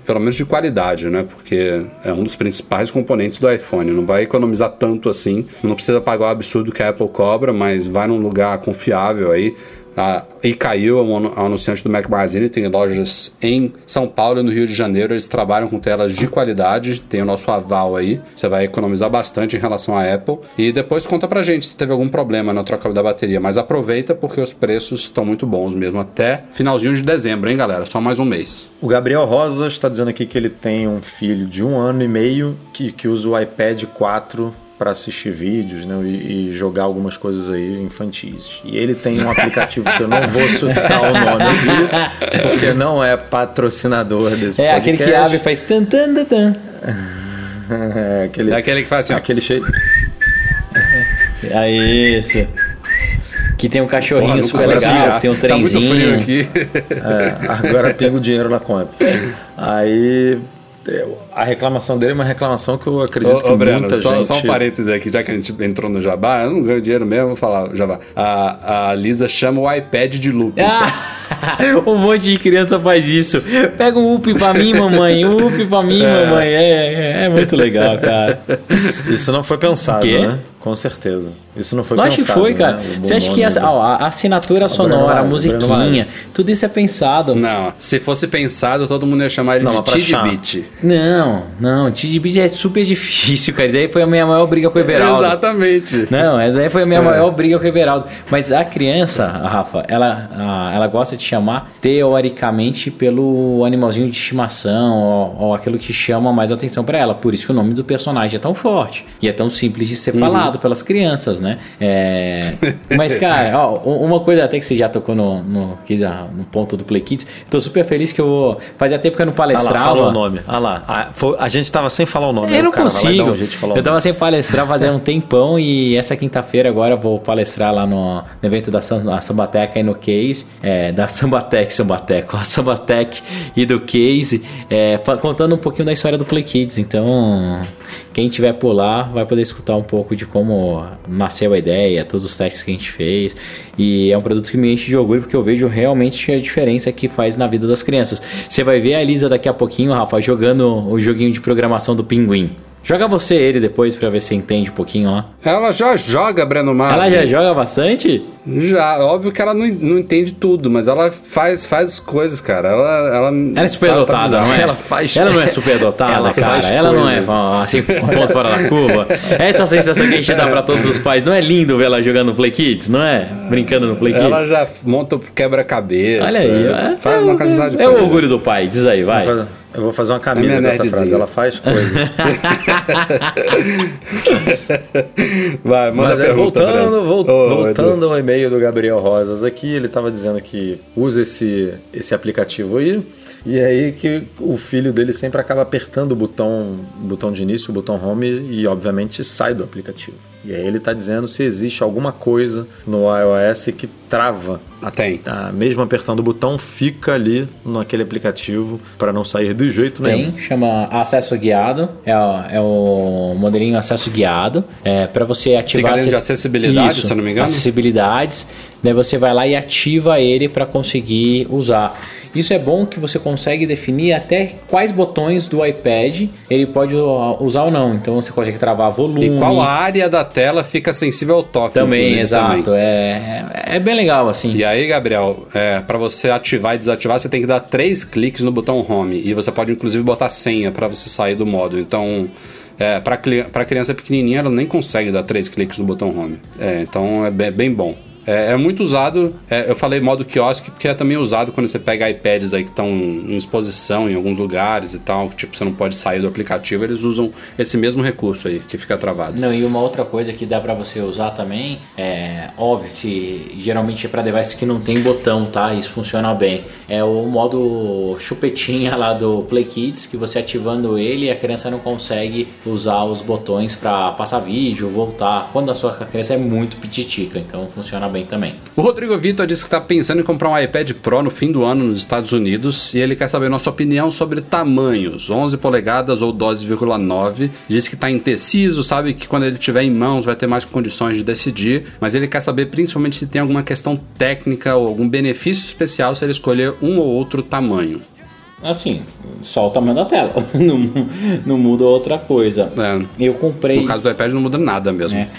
pelo menos de qualidade, né? Porque é um dos principais componentes do iPhone. Não vai economizar tanto assim, não precisa pagar o absurdo que a Apple cobra, mas vai num lugar confiável aí. A Icaiu é um anu- anunciante do Mac Magazine, tem lojas em São Paulo e no Rio de Janeiro. Eles trabalham com telas de qualidade, tem o nosso aval aí. Você vai economizar bastante em relação à Apple. E depois conta pra gente se teve algum problema na troca da bateria. Mas aproveita porque os preços estão muito bons mesmo. Até finalzinho de dezembro, hein, galera? Só mais um mês. O Gabriel Rosa está dizendo aqui que ele tem um filho de um ano e meio que, que usa o iPad 4 para assistir vídeos né, e, e jogar algumas coisas aí infantis. E ele tem um aplicativo que eu não vou citar o nome aqui, porque não é patrocinador desse É aquele que podcast. abre e faz tan tan tan tan. É aquele, É aquele que faz assim, ó. aquele cheio. É isso. Que tem um cachorrinho Porra, super legal, que tem um Tá muito frio trenzinho. aqui. É, agora pinga o dinheiro na conta. Aí a reclamação dele é uma reclamação que eu acredito que Ô, ô Breno, muita só, gente... só um parêntese aqui, já que a gente entrou no Jabá, eu não ganho dinheiro mesmo, vou falar Jabá. A, a Lisa chama o iPad de loop. Ah, um monte de criança faz isso. Pega um up pra mim, mamãe. Um up pra mim, mamãe. É, é, é muito legal, cara. Isso não foi pensado, Quê? né? Com certeza. Isso não foi Lógico que pensado. foi, cara. né? Você acha que a, a, ó, a assinatura sonora, a Vaz, Breno musiquinha, tudo isso é pensado. Não, se fosse pensado, todo mundo ia chamar ele Não, de. Tidbit. Não, não. Tidbit é super difícil, cara. Isso aí foi a minha maior briga com o Everaldo. Exatamente. Não, essa aí foi a minha É. maior briga com o Everaldo. Mas a criança, a Rafa, ela, ela gosta de chamar teoricamente pelo animalzinho de estimação ou, ou aquilo que chama mais atenção pra ela. Por isso que o nome do personagem é tão forte e é tão simples de ser Uhum. falado pelas crianças, né? É, Mas, cara, ó, uma coisa até que você já tocou no, no, ah, no ponto do Play Kids. Tô super feliz que eu vou. Fazia tempo que eu não Ah lá, palestrava. falou o nome. Ah lá. A, foi- a gente tava sem falar o nome. Eu aí não cara consigo. um eu tava sem palestrar fazendo um tempão e essa quinta-feira agora eu vou palestrar lá no, no evento da Sambateca e no Case, é, da Sambatec, Sambateca, a Sambatec e do Case, é, contando um pouquinho da história do Play Kids. Então, quem tiver por lá vai poder escutar um pouco de como nasceu a ideia, todos os testes que a gente fez. E é um produto que me enche de orgulho porque eu vejo realmente a diferença que faz na vida das crianças. Você vai ver a Elisa daqui a pouquinho, Rafa, jogando o joguinho de programação do Pinguim. Joga você ele depois pra ver se você entende um pouquinho lá. Ela já joga, Breno Massa. Ela já joga bastante? Já, óbvio que ela não, não entende tudo, mas ela faz, faz coisas, cara. Ela, ela, Ela é super tá- tá dotada, bizarra. não é? Ela faz- Ela não é super dotada, Ela cara. faz Ela não é coisa. assim, ponto fora da curva. Essa sensação que a gente dá pra todos os pais. Não é lindo ver ela jogando no Play Kids, não é? Brincando no Play Kids. Ela já monta o quebra-cabeça. Olha aí, é, Faz uma quantidade de é o coisa. orgulho do pai, diz aí, vai. Eu vou fazer- uma É camisa minha com essa frase. Ela faz coisas. Vai, manda Mas é, pergunta, voltando, vol- Ô, voltando ao e-mail do Gabriel Rosas aqui, ele estava dizendo que usa esse, esse aplicativo aí, e é aí que o filho dele sempre acaba apertando o botão, o botão de início, o botão home, e obviamente sai do aplicativo. E aí ele está dizendo se existe alguma coisa no iOS que trava. Ah, Tem. Tá, mesmo apertando o botão, fica ali naquele aplicativo para não sair de jeito nenhum. Tem, chama acesso guiado. É, o- é o modelinho acesso guiado. É, para você ativar. você- de acessibilidade, se eu não me engano? Acessibilidades. Daí você vai lá e ativa ele para conseguir usar. Isso é bom que você consegue definir até quais botões do iPad ele pode usar ou não. Então você consegue travar volume. E qual área da tela fica sensível ao toque? Também, exato. também. É, é bem legal assim. E aí, Gabriel, é, para você ativar e desativar, você tem que dar três cliques no botão Home. E você pode, inclusive, botar senha para você sair do modo. Então, é, para criança pequenininha, ela nem consegue dar três cliques no botão Home. É, então, é bem, bem bom. É, é muito usado, é, eu falei modo quiosque porque é também usado quando você pega iPads aí que estão em exposição em alguns lugares e tal, que tipo, você não pode sair do aplicativo, eles usam esse mesmo recurso aí, que fica travado. Não, e uma outra coisa que dá pra você usar também, é óbvio que geralmente é pra device que não tem botão, tá? Isso funciona bem. É o modo chupetinha lá do Play Kids, que você ativando ele, a criança não consegue usar os botões pra passar vídeo, voltar. Quando a sua criança é muito pititica, então funciona bem também. O Rodrigo Vitor disse que está pensando em comprar um iPad Pro no fim do ano nos Estados Unidos e ele quer saber nossa opinião sobre tamanhos, 11 polegadas ou 12,9. Diz que está indeciso, sabe que quando ele tiver em mãos vai ter mais condições de decidir, mas ele quer saber principalmente se tem alguma questão técnica ou algum benefício especial se ele escolher um ou outro tamanho. Assim, só o tamanho da tela, não, não muda outra coisa. É. Eu comprei. No caso do iPad não muda nada mesmo. né?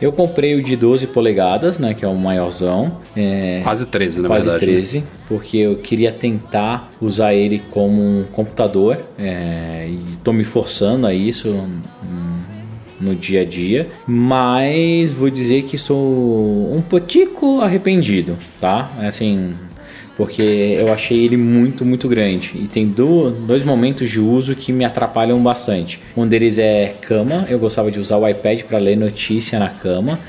Eu comprei o de 12 polegadas, né, que é o maiorzão. É, Quase 13, na quase verdade. né? 13, porque eu queria tentar usar ele como um computador é, e tô me forçando a isso hum, no dia a dia, mas vou dizer que estou um potico arrependido, tá? Assim, porque eu achei ele muito, muito grande. E tem do- dois momentos de uso que me atrapalham bastante. Um deles é cama, eu gostava de usar o iPad para ler notícia na cama.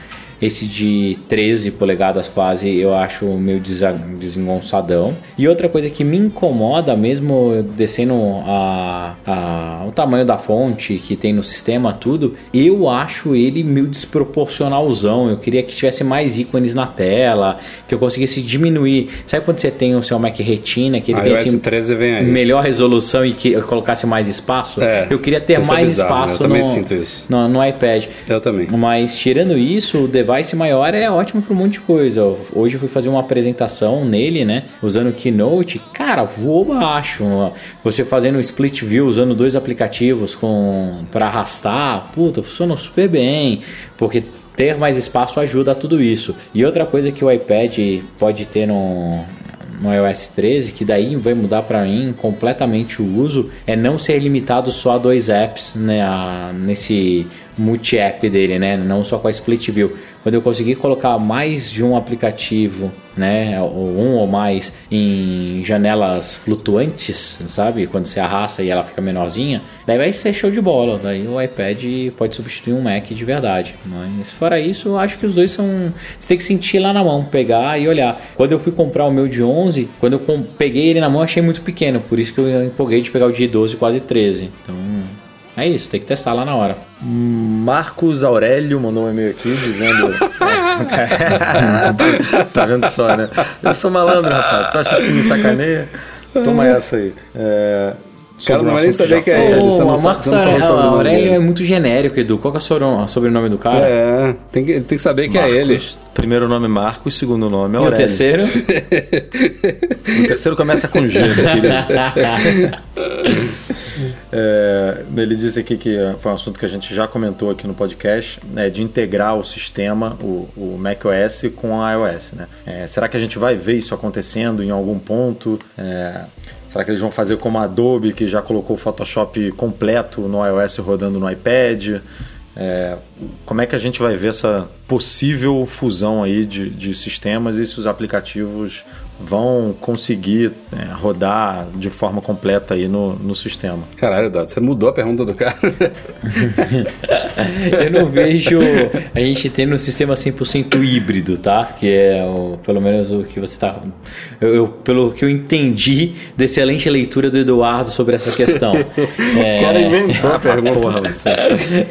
Esse de 13 polegadas quase eu acho meio desengonçadão. E outra coisa que me incomoda, mesmo descendo a, a- o tamanho da fonte que tem no sistema, tudo, eu acho ele meio desproporcionalzão. Eu queria que tivesse mais ícones na tela, que eu conseguisse diminuir. Sabe quando você tem o seu Mac Retina, que ele A tem assim, 13 vem aí. melhor resolução e que eu colocasse mais espaço? É, eu queria ter é mais bizarro, espaço eu também no, sinto isso. no, no iPad. Eu também. Mas tirando isso, o device maior é ótimo para um monte de coisa. Hoje eu fui fazer uma apresentação nele, né? Usando o Keynote. Cara, voou baixo. Você fazendo split view usando dois aplicativos com para arrastar, puta, funcionou super bem. Porque ter mais espaço ajuda a tudo isso. E outra coisa que o iPad pode ter no, no iOS 13, que daí vai mudar para mim completamente o uso, é não ser limitado só a dois apps né, a- nesse multi-app dele, né? Não só com a Split View. Quando eu conseguir colocar mais de um aplicativo, né, ou um ou mais em janelas flutuantes, sabe? Quando você arrasta e ela fica menorzinha, daí vai ser show de bola. Daí o iPad pode substituir um Mac de verdade. Mas fora isso, acho que os dois são. Você tem que sentir lá na mão, pegar e olhar. Quando eu fui comprar o meu de 11, quando eu peguei ele na mão, achei muito pequeno. Por isso que eu empolguei de pegar o de 12, quase 13. Então. É isso, tem que testar lá na hora. Marcos Aurélio mandou um e-mail aqui dizendo. tá vendo só, né? Eu sou malandro, rapaz. Tu acha que me sacaneia? Toma essa aí. É, O cara não vai nem assunto saber já que é ele. O Marcos Aurélio é muito genérico, Edu. Qual que é o sobrenome- do cara? É, tem que, tem que saber que é ele. Marcos, Primeiro nome Marcos, segundo nome E o Aurélio. terceiro? O terceiro começa com G. É, ele disse aqui que foi um assunto que a gente já comentou aqui no podcast, né, de integrar o sistema, o, o macOS com a iOS. Né? É, será que a gente vai ver isso acontecendo em algum ponto? É, será que eles vão fazer como a Adobe, que já colocou o Photoshop completo no iOS rodando no iPad? É, como é que a gente vai ver essa possível fusão aí de, de sistemas e se os aplicativos vão conseguir é, rodar de forma completa aí no, no sistema? Caralho, Dado, você mudou a pergunta do cara. Eu não vejo a gente tendo um sistema 100% híbrido, tá? Que é o, pelo menos o que você tá. Eu, eu- pelo que eu entendi da excelente leitura do Eduardo sobre essa questão. É, inventou a pergunta. Porra, você.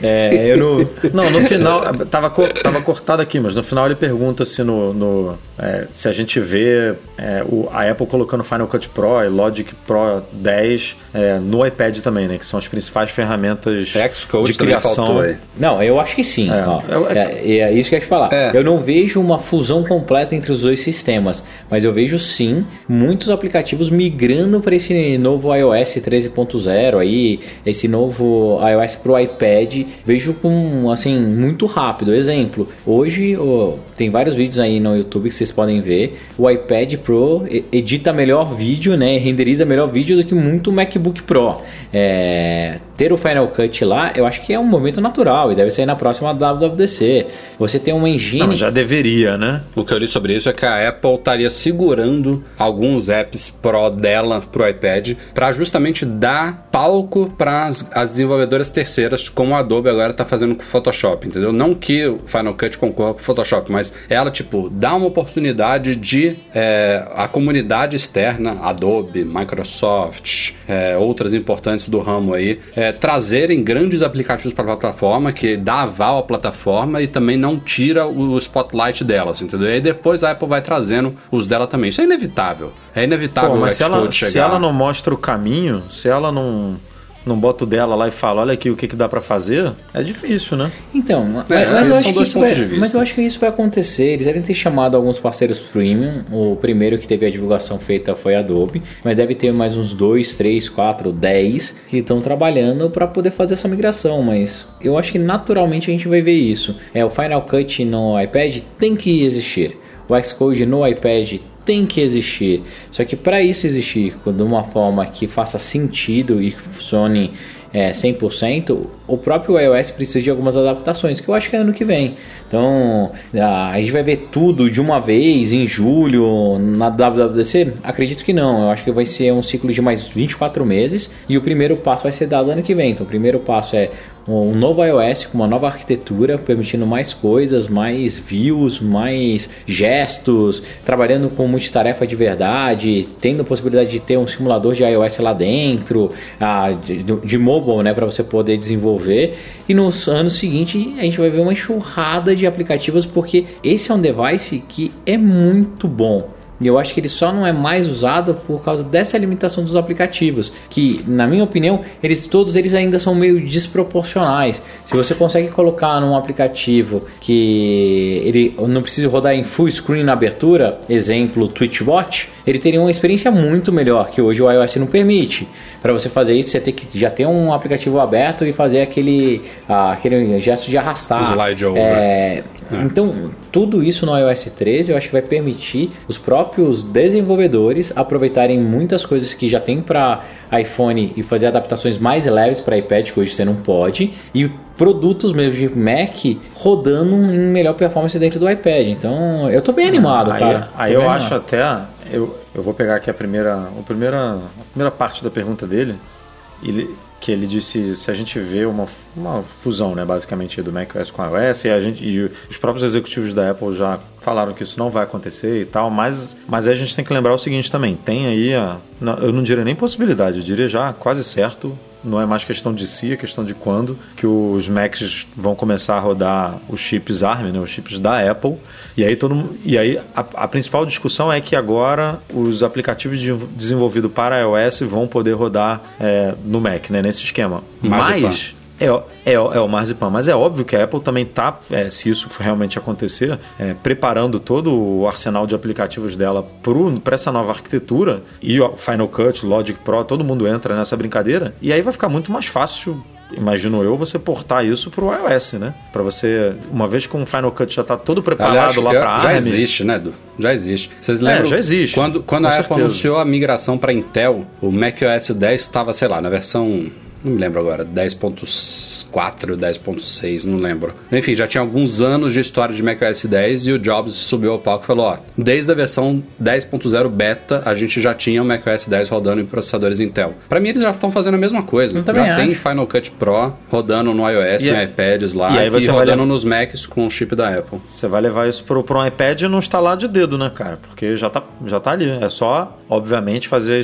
é, eu não. Não, no final, tava, co- tava cortado aqui, mas no final ele pergunta se, no, no, é, se a gente vê é, o, a Apple colocando Final Cut Pro e Logic Pro 10 é, no iPad também, né? Que são as principais ferramentas Xcode de criação. faltou. Não, eu acho que sim. É. ó. Eu- É, é isso que eu ia te falar. É. Eu não vejo uma fusão completa entre os dois sistemas, mas eu vejo sim muitos aplicativos migrando para esse novo iOS 13.0 aí, esse novo iOS pro iPad. Vejo com assim muito rápido. Exemplo, hoje ó, tem vários vídeos aí no YouTube que vocês podem ver. O iPad Pro e- edita melhor vídeo, né? Renderiza melhor vídeo do que muito MacBook Pro. É, ter o Final Cut lá, eu acho que é um momento natural e deve sair na próxima WWDC. Você tem uma engine. Não, já deveria, né? O que eu li sobre isso é que a Apple estaria segurando alguns apps Pro dela pro iPad para justamente dar palco para as desenvolvedoras terceiras, como a Adobe agora tá fazendo com o Photoshop, entendeu? Não que o Final Cut concorra com o Photoshop, mas ela, tipo, dá uma oportunidade de é, a comunidade externa, Adobe, Microsoft, é, outras importantes do ramo aí, é, trazerem grandes aplicativos para a plataforma, que dá aval à plataforma e também não tira o spotlight delas, entendeu? E aí depois a Apple vai trazendo os dela também. Isso é inevitável. É inevitável Pô, o mas se ela, Xcode se chegar. ela não mostra o caminho, se ela não, não bota o dela lá e fala, olha aqui o que, que dá pra fazer, é difícil, né? Então, mas, É, mas eu acho que dois isso vai, mas eu acho que isso vai acontecer. Eles devem ter chamado alguns parceiros premium. O primeiro que teve a divulgação feita foi a Adobe, mas deve ter mais uns 2, 3, 4, 10 que estão trabalhando para poder fazer essa migração. Mas eu acho que naturalmente a gente vai ver isso. É o Final Cut no iPad tem que existir. O Xcode no iPad tem que existir. Só que para isso existir de uma forma que faça sentido e funcione é, 100%, o próprio iOS precisa de algumas adaptações, que eu acho que é ano que vem. Então, a gente vai ver tudo de uma vez em julho na WWDC? Acredito que não. Eu acho que vai ser um ciclo de mais 24 meses e o primeiro passo vai ser dado ano que vem. Então, o primeiro passo é um novo iOS com uma nova arquitetura, permitindo mais coisas, mais views, mais gestos, trabalhando com multitarefa de verdade, tendo a possibilidade de ter um simulador de iOS lá dentro, de, mobile, né, para você poder desenvolver. E no ano seguinte a gente vai ver uma enxurrada de aplicativos, porque esse é um device que é muito bom. E eu acho que ele só não é mais usado por causa dessa limitação dos aplicativos, que na minha opinião, eles todos eles ainda são meio desproporcionais. Se você consegue colocar num aplicativo que ele não precisa rodar em full screen na abertura, exemplo TwitchBot, ele teria uma experiência muito melhor que hoje o iOS não permite. Para você fazer isso, você tem que já ter um aplicativo aberto e fazer aquele, ah, aquele gesto de arrastar. Slide over. É, então, tudo isso no iOS 13 eu acho que vai permitir os próprios desenvolvedores aproveitarem muitas coisas que já tem para iPhone e fazer adaptações mais leves para iPad, que hoje você não pode, e produtos mesmo de Mac rodando em melhor performance dentro do iPad. Então, eu tô bem animado, aí, cara. Aí Tô eu acho animado. até. Eu, eu vou pegar aqui a primeira, a primeira, a primeira parte da pergunta dele. Ele, que ele disse se a gente vê uma, uma fusão, né, basicamente, do macOS com iOS, e, a gente, e os próprios executivos da Apple já falaram que isso não vai acontecer e tal, mas, mas a gente tem que lembrar o seguinte também: tem aí, a, eu não diria nem possibilidade, eu diria já quase certo não é mais questão de si, é questão de quando que os Macs vão começar a rodar os chips ARM, né, os chips da Apple. E aí todo mu- e aí a, a principal discussão é que agora os aplicativos de- desenvolvidos para iOS vão poder rodar é, no Mac, né, nesse esquema. Marzipan. Mas é, é, é o Marzipan, mas é óbvio que a Apple também está, se isso realmente acontecer, é, preparando todo o arsenal de aplicativos dela para essa nova arquitetura e o Final Cut, Logic Pro, todo mundo entra nessa brincadeira e aí vai ficar muito mais fácil. Imagino eu você portar isso para o iOS, né? Para você, uma vez que o Final Cut já está todo preparado Aliás, lá para já ARM, existe, né, Edu? Já existe. Vocês lembram? já existe, Quando, quando a Apple certeza. anunciou a migração para Intel, o macOS 10 estava, sei lá, na versão. Não me lembro agora, 10.4, 10.6, não lembro. Enfim, já tinha alguns anos de história de macOS 10 e o Jobs subiu ao palco e falou: ó, desde a versão 10.0 beta, a gente já tinha o macOS 10 rodando em processadores Intel. Pra mim, eles já estão fazendo a mesma coisa. Eu também já tem acho. Final Cut Pro rodando no iOS, E em aí- iPads lá, e aí e, você vai rodando levar- nos Macs com o chip da Apple. Você vai levar isso pro, pro iPad e não instalar de dedo, né, cara? Porque já tá, já tá ali. É só, obviamente, fazer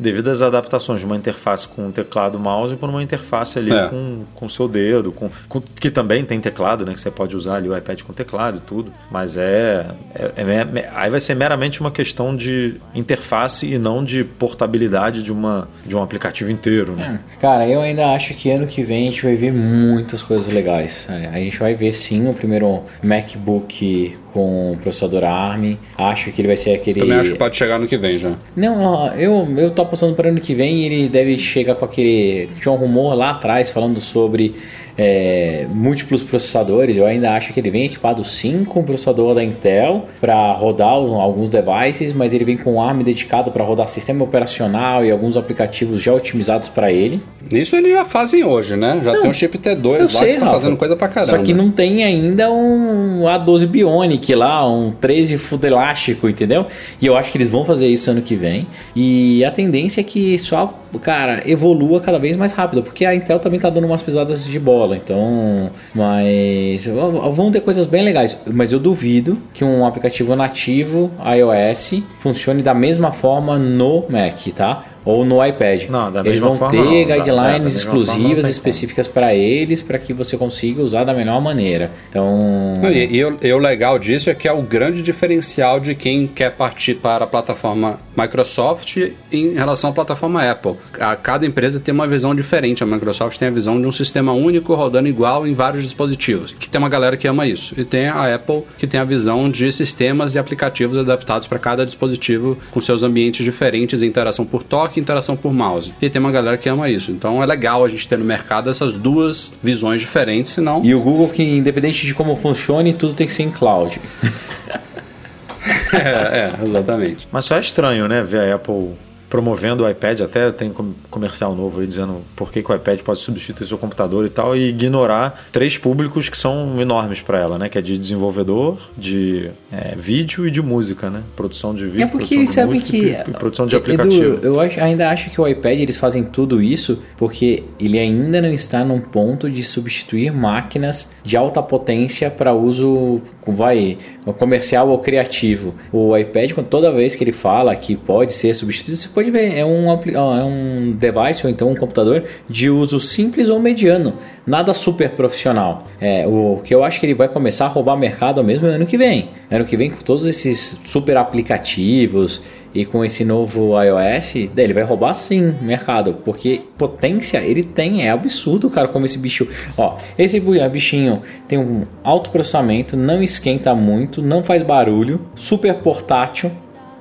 as devidas adaptações de uma interface com um teclado mouse para uma interface ali É. com com seu dedo, com, com- que também tem teclado, né? Que você pode usar ali o iPad com teclado e tudo. Mas é, é- é aí vai ser meramente uma questão de interface e não de portabilidade de, uma, de um aplicativo inteiro, né? Cara, eu ainda acho que ano que vem a gente vai ver muitas coisas legais. É, A gente vai ver sim o primeiro MacBook com processador ARM. Acho que ele vai ser aquele. Também acho que pode chegar no que vem já. Não, eu, eu tô apostando para ano que vem ele deve chegar com aquele. Tinha um rumor lá atrás falando sobre é, múltiplos processadores. Eu ainda acho que ele vem equipado sim com o processador da Intel para rodar alguns devices, mas ele vem com um ARM dedicado para rodar sistema operacional e alguns aplicativos já otimizados para ele. Isso eles já fazem hoje, né? Já Não, tem um chip T2 Eu lá sei, que tá Rafa. fazendo coisa pra caramba. Só que não tem ainda um A12 Bionic lá, um 13 fudo elástico, entendeu? E eu acho que eles vão fazer isso ano que vem. E a tendência é que só, cara, evolua cada vez mais rápido, porque a Intel também tá dando umas pisadas de bola. Então, mas vão ter coisas bem legais. Mas eu duvido que um aplicativo nativo iOS funcione da mesma forma no Mac, tá? Ou no iPad. Não, da eles mesma vão forma ter não, da- é, da guidelines forma exclusivas, tem específicas para eles, para que você consiga usar da melhor maneira. Então, Não, E, e o, e o legal disso é que é o grande diferencial de quem quer partir para a plataforma Microsoft em relação à plataforma Apple. A, cada empresa tem uma visão diferente. A Microsoft tem a visão de um sistema único rodando igual em vários dispositivos. Que tem uma galera que ama isso. E tem a Apple que tem a visão de sistemas e aplicativos adaptados para cada dispositivo com seus ambientes diferentes, interação por toque, interação por mouse. E tem uma galera que ama isso. Então é legal a gente ter no mercado essas duas visões diferentes, senão e o Google que independente de como funcione, tudo tem que ser em cloud. é, é, exatamente. Mas só é estranho, né? Ver a Apple promovendo o iPad, até tem com- comercial novo aí dizendo por que, que o iPad pode substituir seu computador e tal, e ignorar três públicos que são enormes para ela, né? Que é de desenvolvedor, de é, vídeo e de música, né? Produção de vídeo, É porque produção eles de música que. e, produção de Edu, aplicativo. eu acho- ainda acho que o iPad eles fazem tudo isso porque ele ainda não está num ponto de substituir máquinas de alta potência para uso vai comercial ou criativo. O iPad, toda vez que ele fala que pode ser substituído, pode ver, é um, é um device ou então um computador de uso simples ou mediano, nada super profissional. É, o que eu acho que ele vai começar a roubar mercado mesmo ano que vem. Ano que vem, com todos esses super aplicativos e com esse novo iOS, ele vai roubar sim mercado, porque potência ele tem, é absurdo, cara, como esse bicho. Ó, esse bu- bichinho tem um alto processamento, não esquenta muito, não faz barulho, super portátil,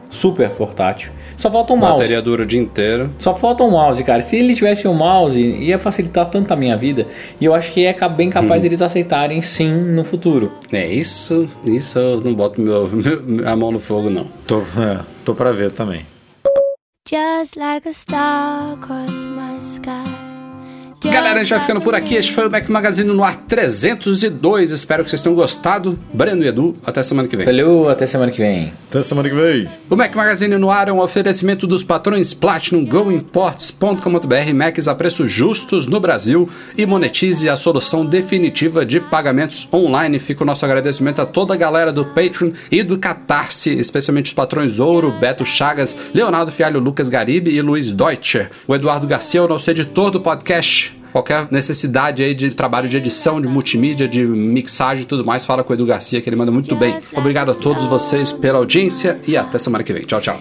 super portátil. Só falta um mouse. Bateria dura o dia inteiro. Só falta um mouse, cara. Se ele tivesse um mouse, ia facilitar tanto a minha vida. E eu acho que é bem capaz eles aceitarem sim no futuro. É isso, isso eu não boto meu, meu- a mão no fogo, não. Tô, é, tô pra ver também. Just like a star across my sky. Galera, a gente vai ficando por aqui. Este foi o Mac Magazine no ar 302. Espero que vocês tenham gostado. Breno e Edu, até semana que vem. Valeu, até semana que vem. Até semana que vem. O Mac Magazine no ar é um oferecimento dos patrões Platinum GoImports.com.br Macs a preços justos no Brasil e monetize a solução definitiva de pagamentos online. Fica o nosso agradecimento a toda a galera do Patreon e do Catarse, especialmente os patrões Ouro, Beto Chagas, Leonardo Fialho, Lucas Garibe e Luiz Deutscher. O Eduardo Garcia é o nosso editor do podcast. Qualquer necessidade aí de trabalho de edição, de multimídia, de mixagem e tudo mais, fala com o Edu Garcia, que ele manda muito bem. Obrigado a todos vocês pela audiência e até semana que vem. Tchau, tchau.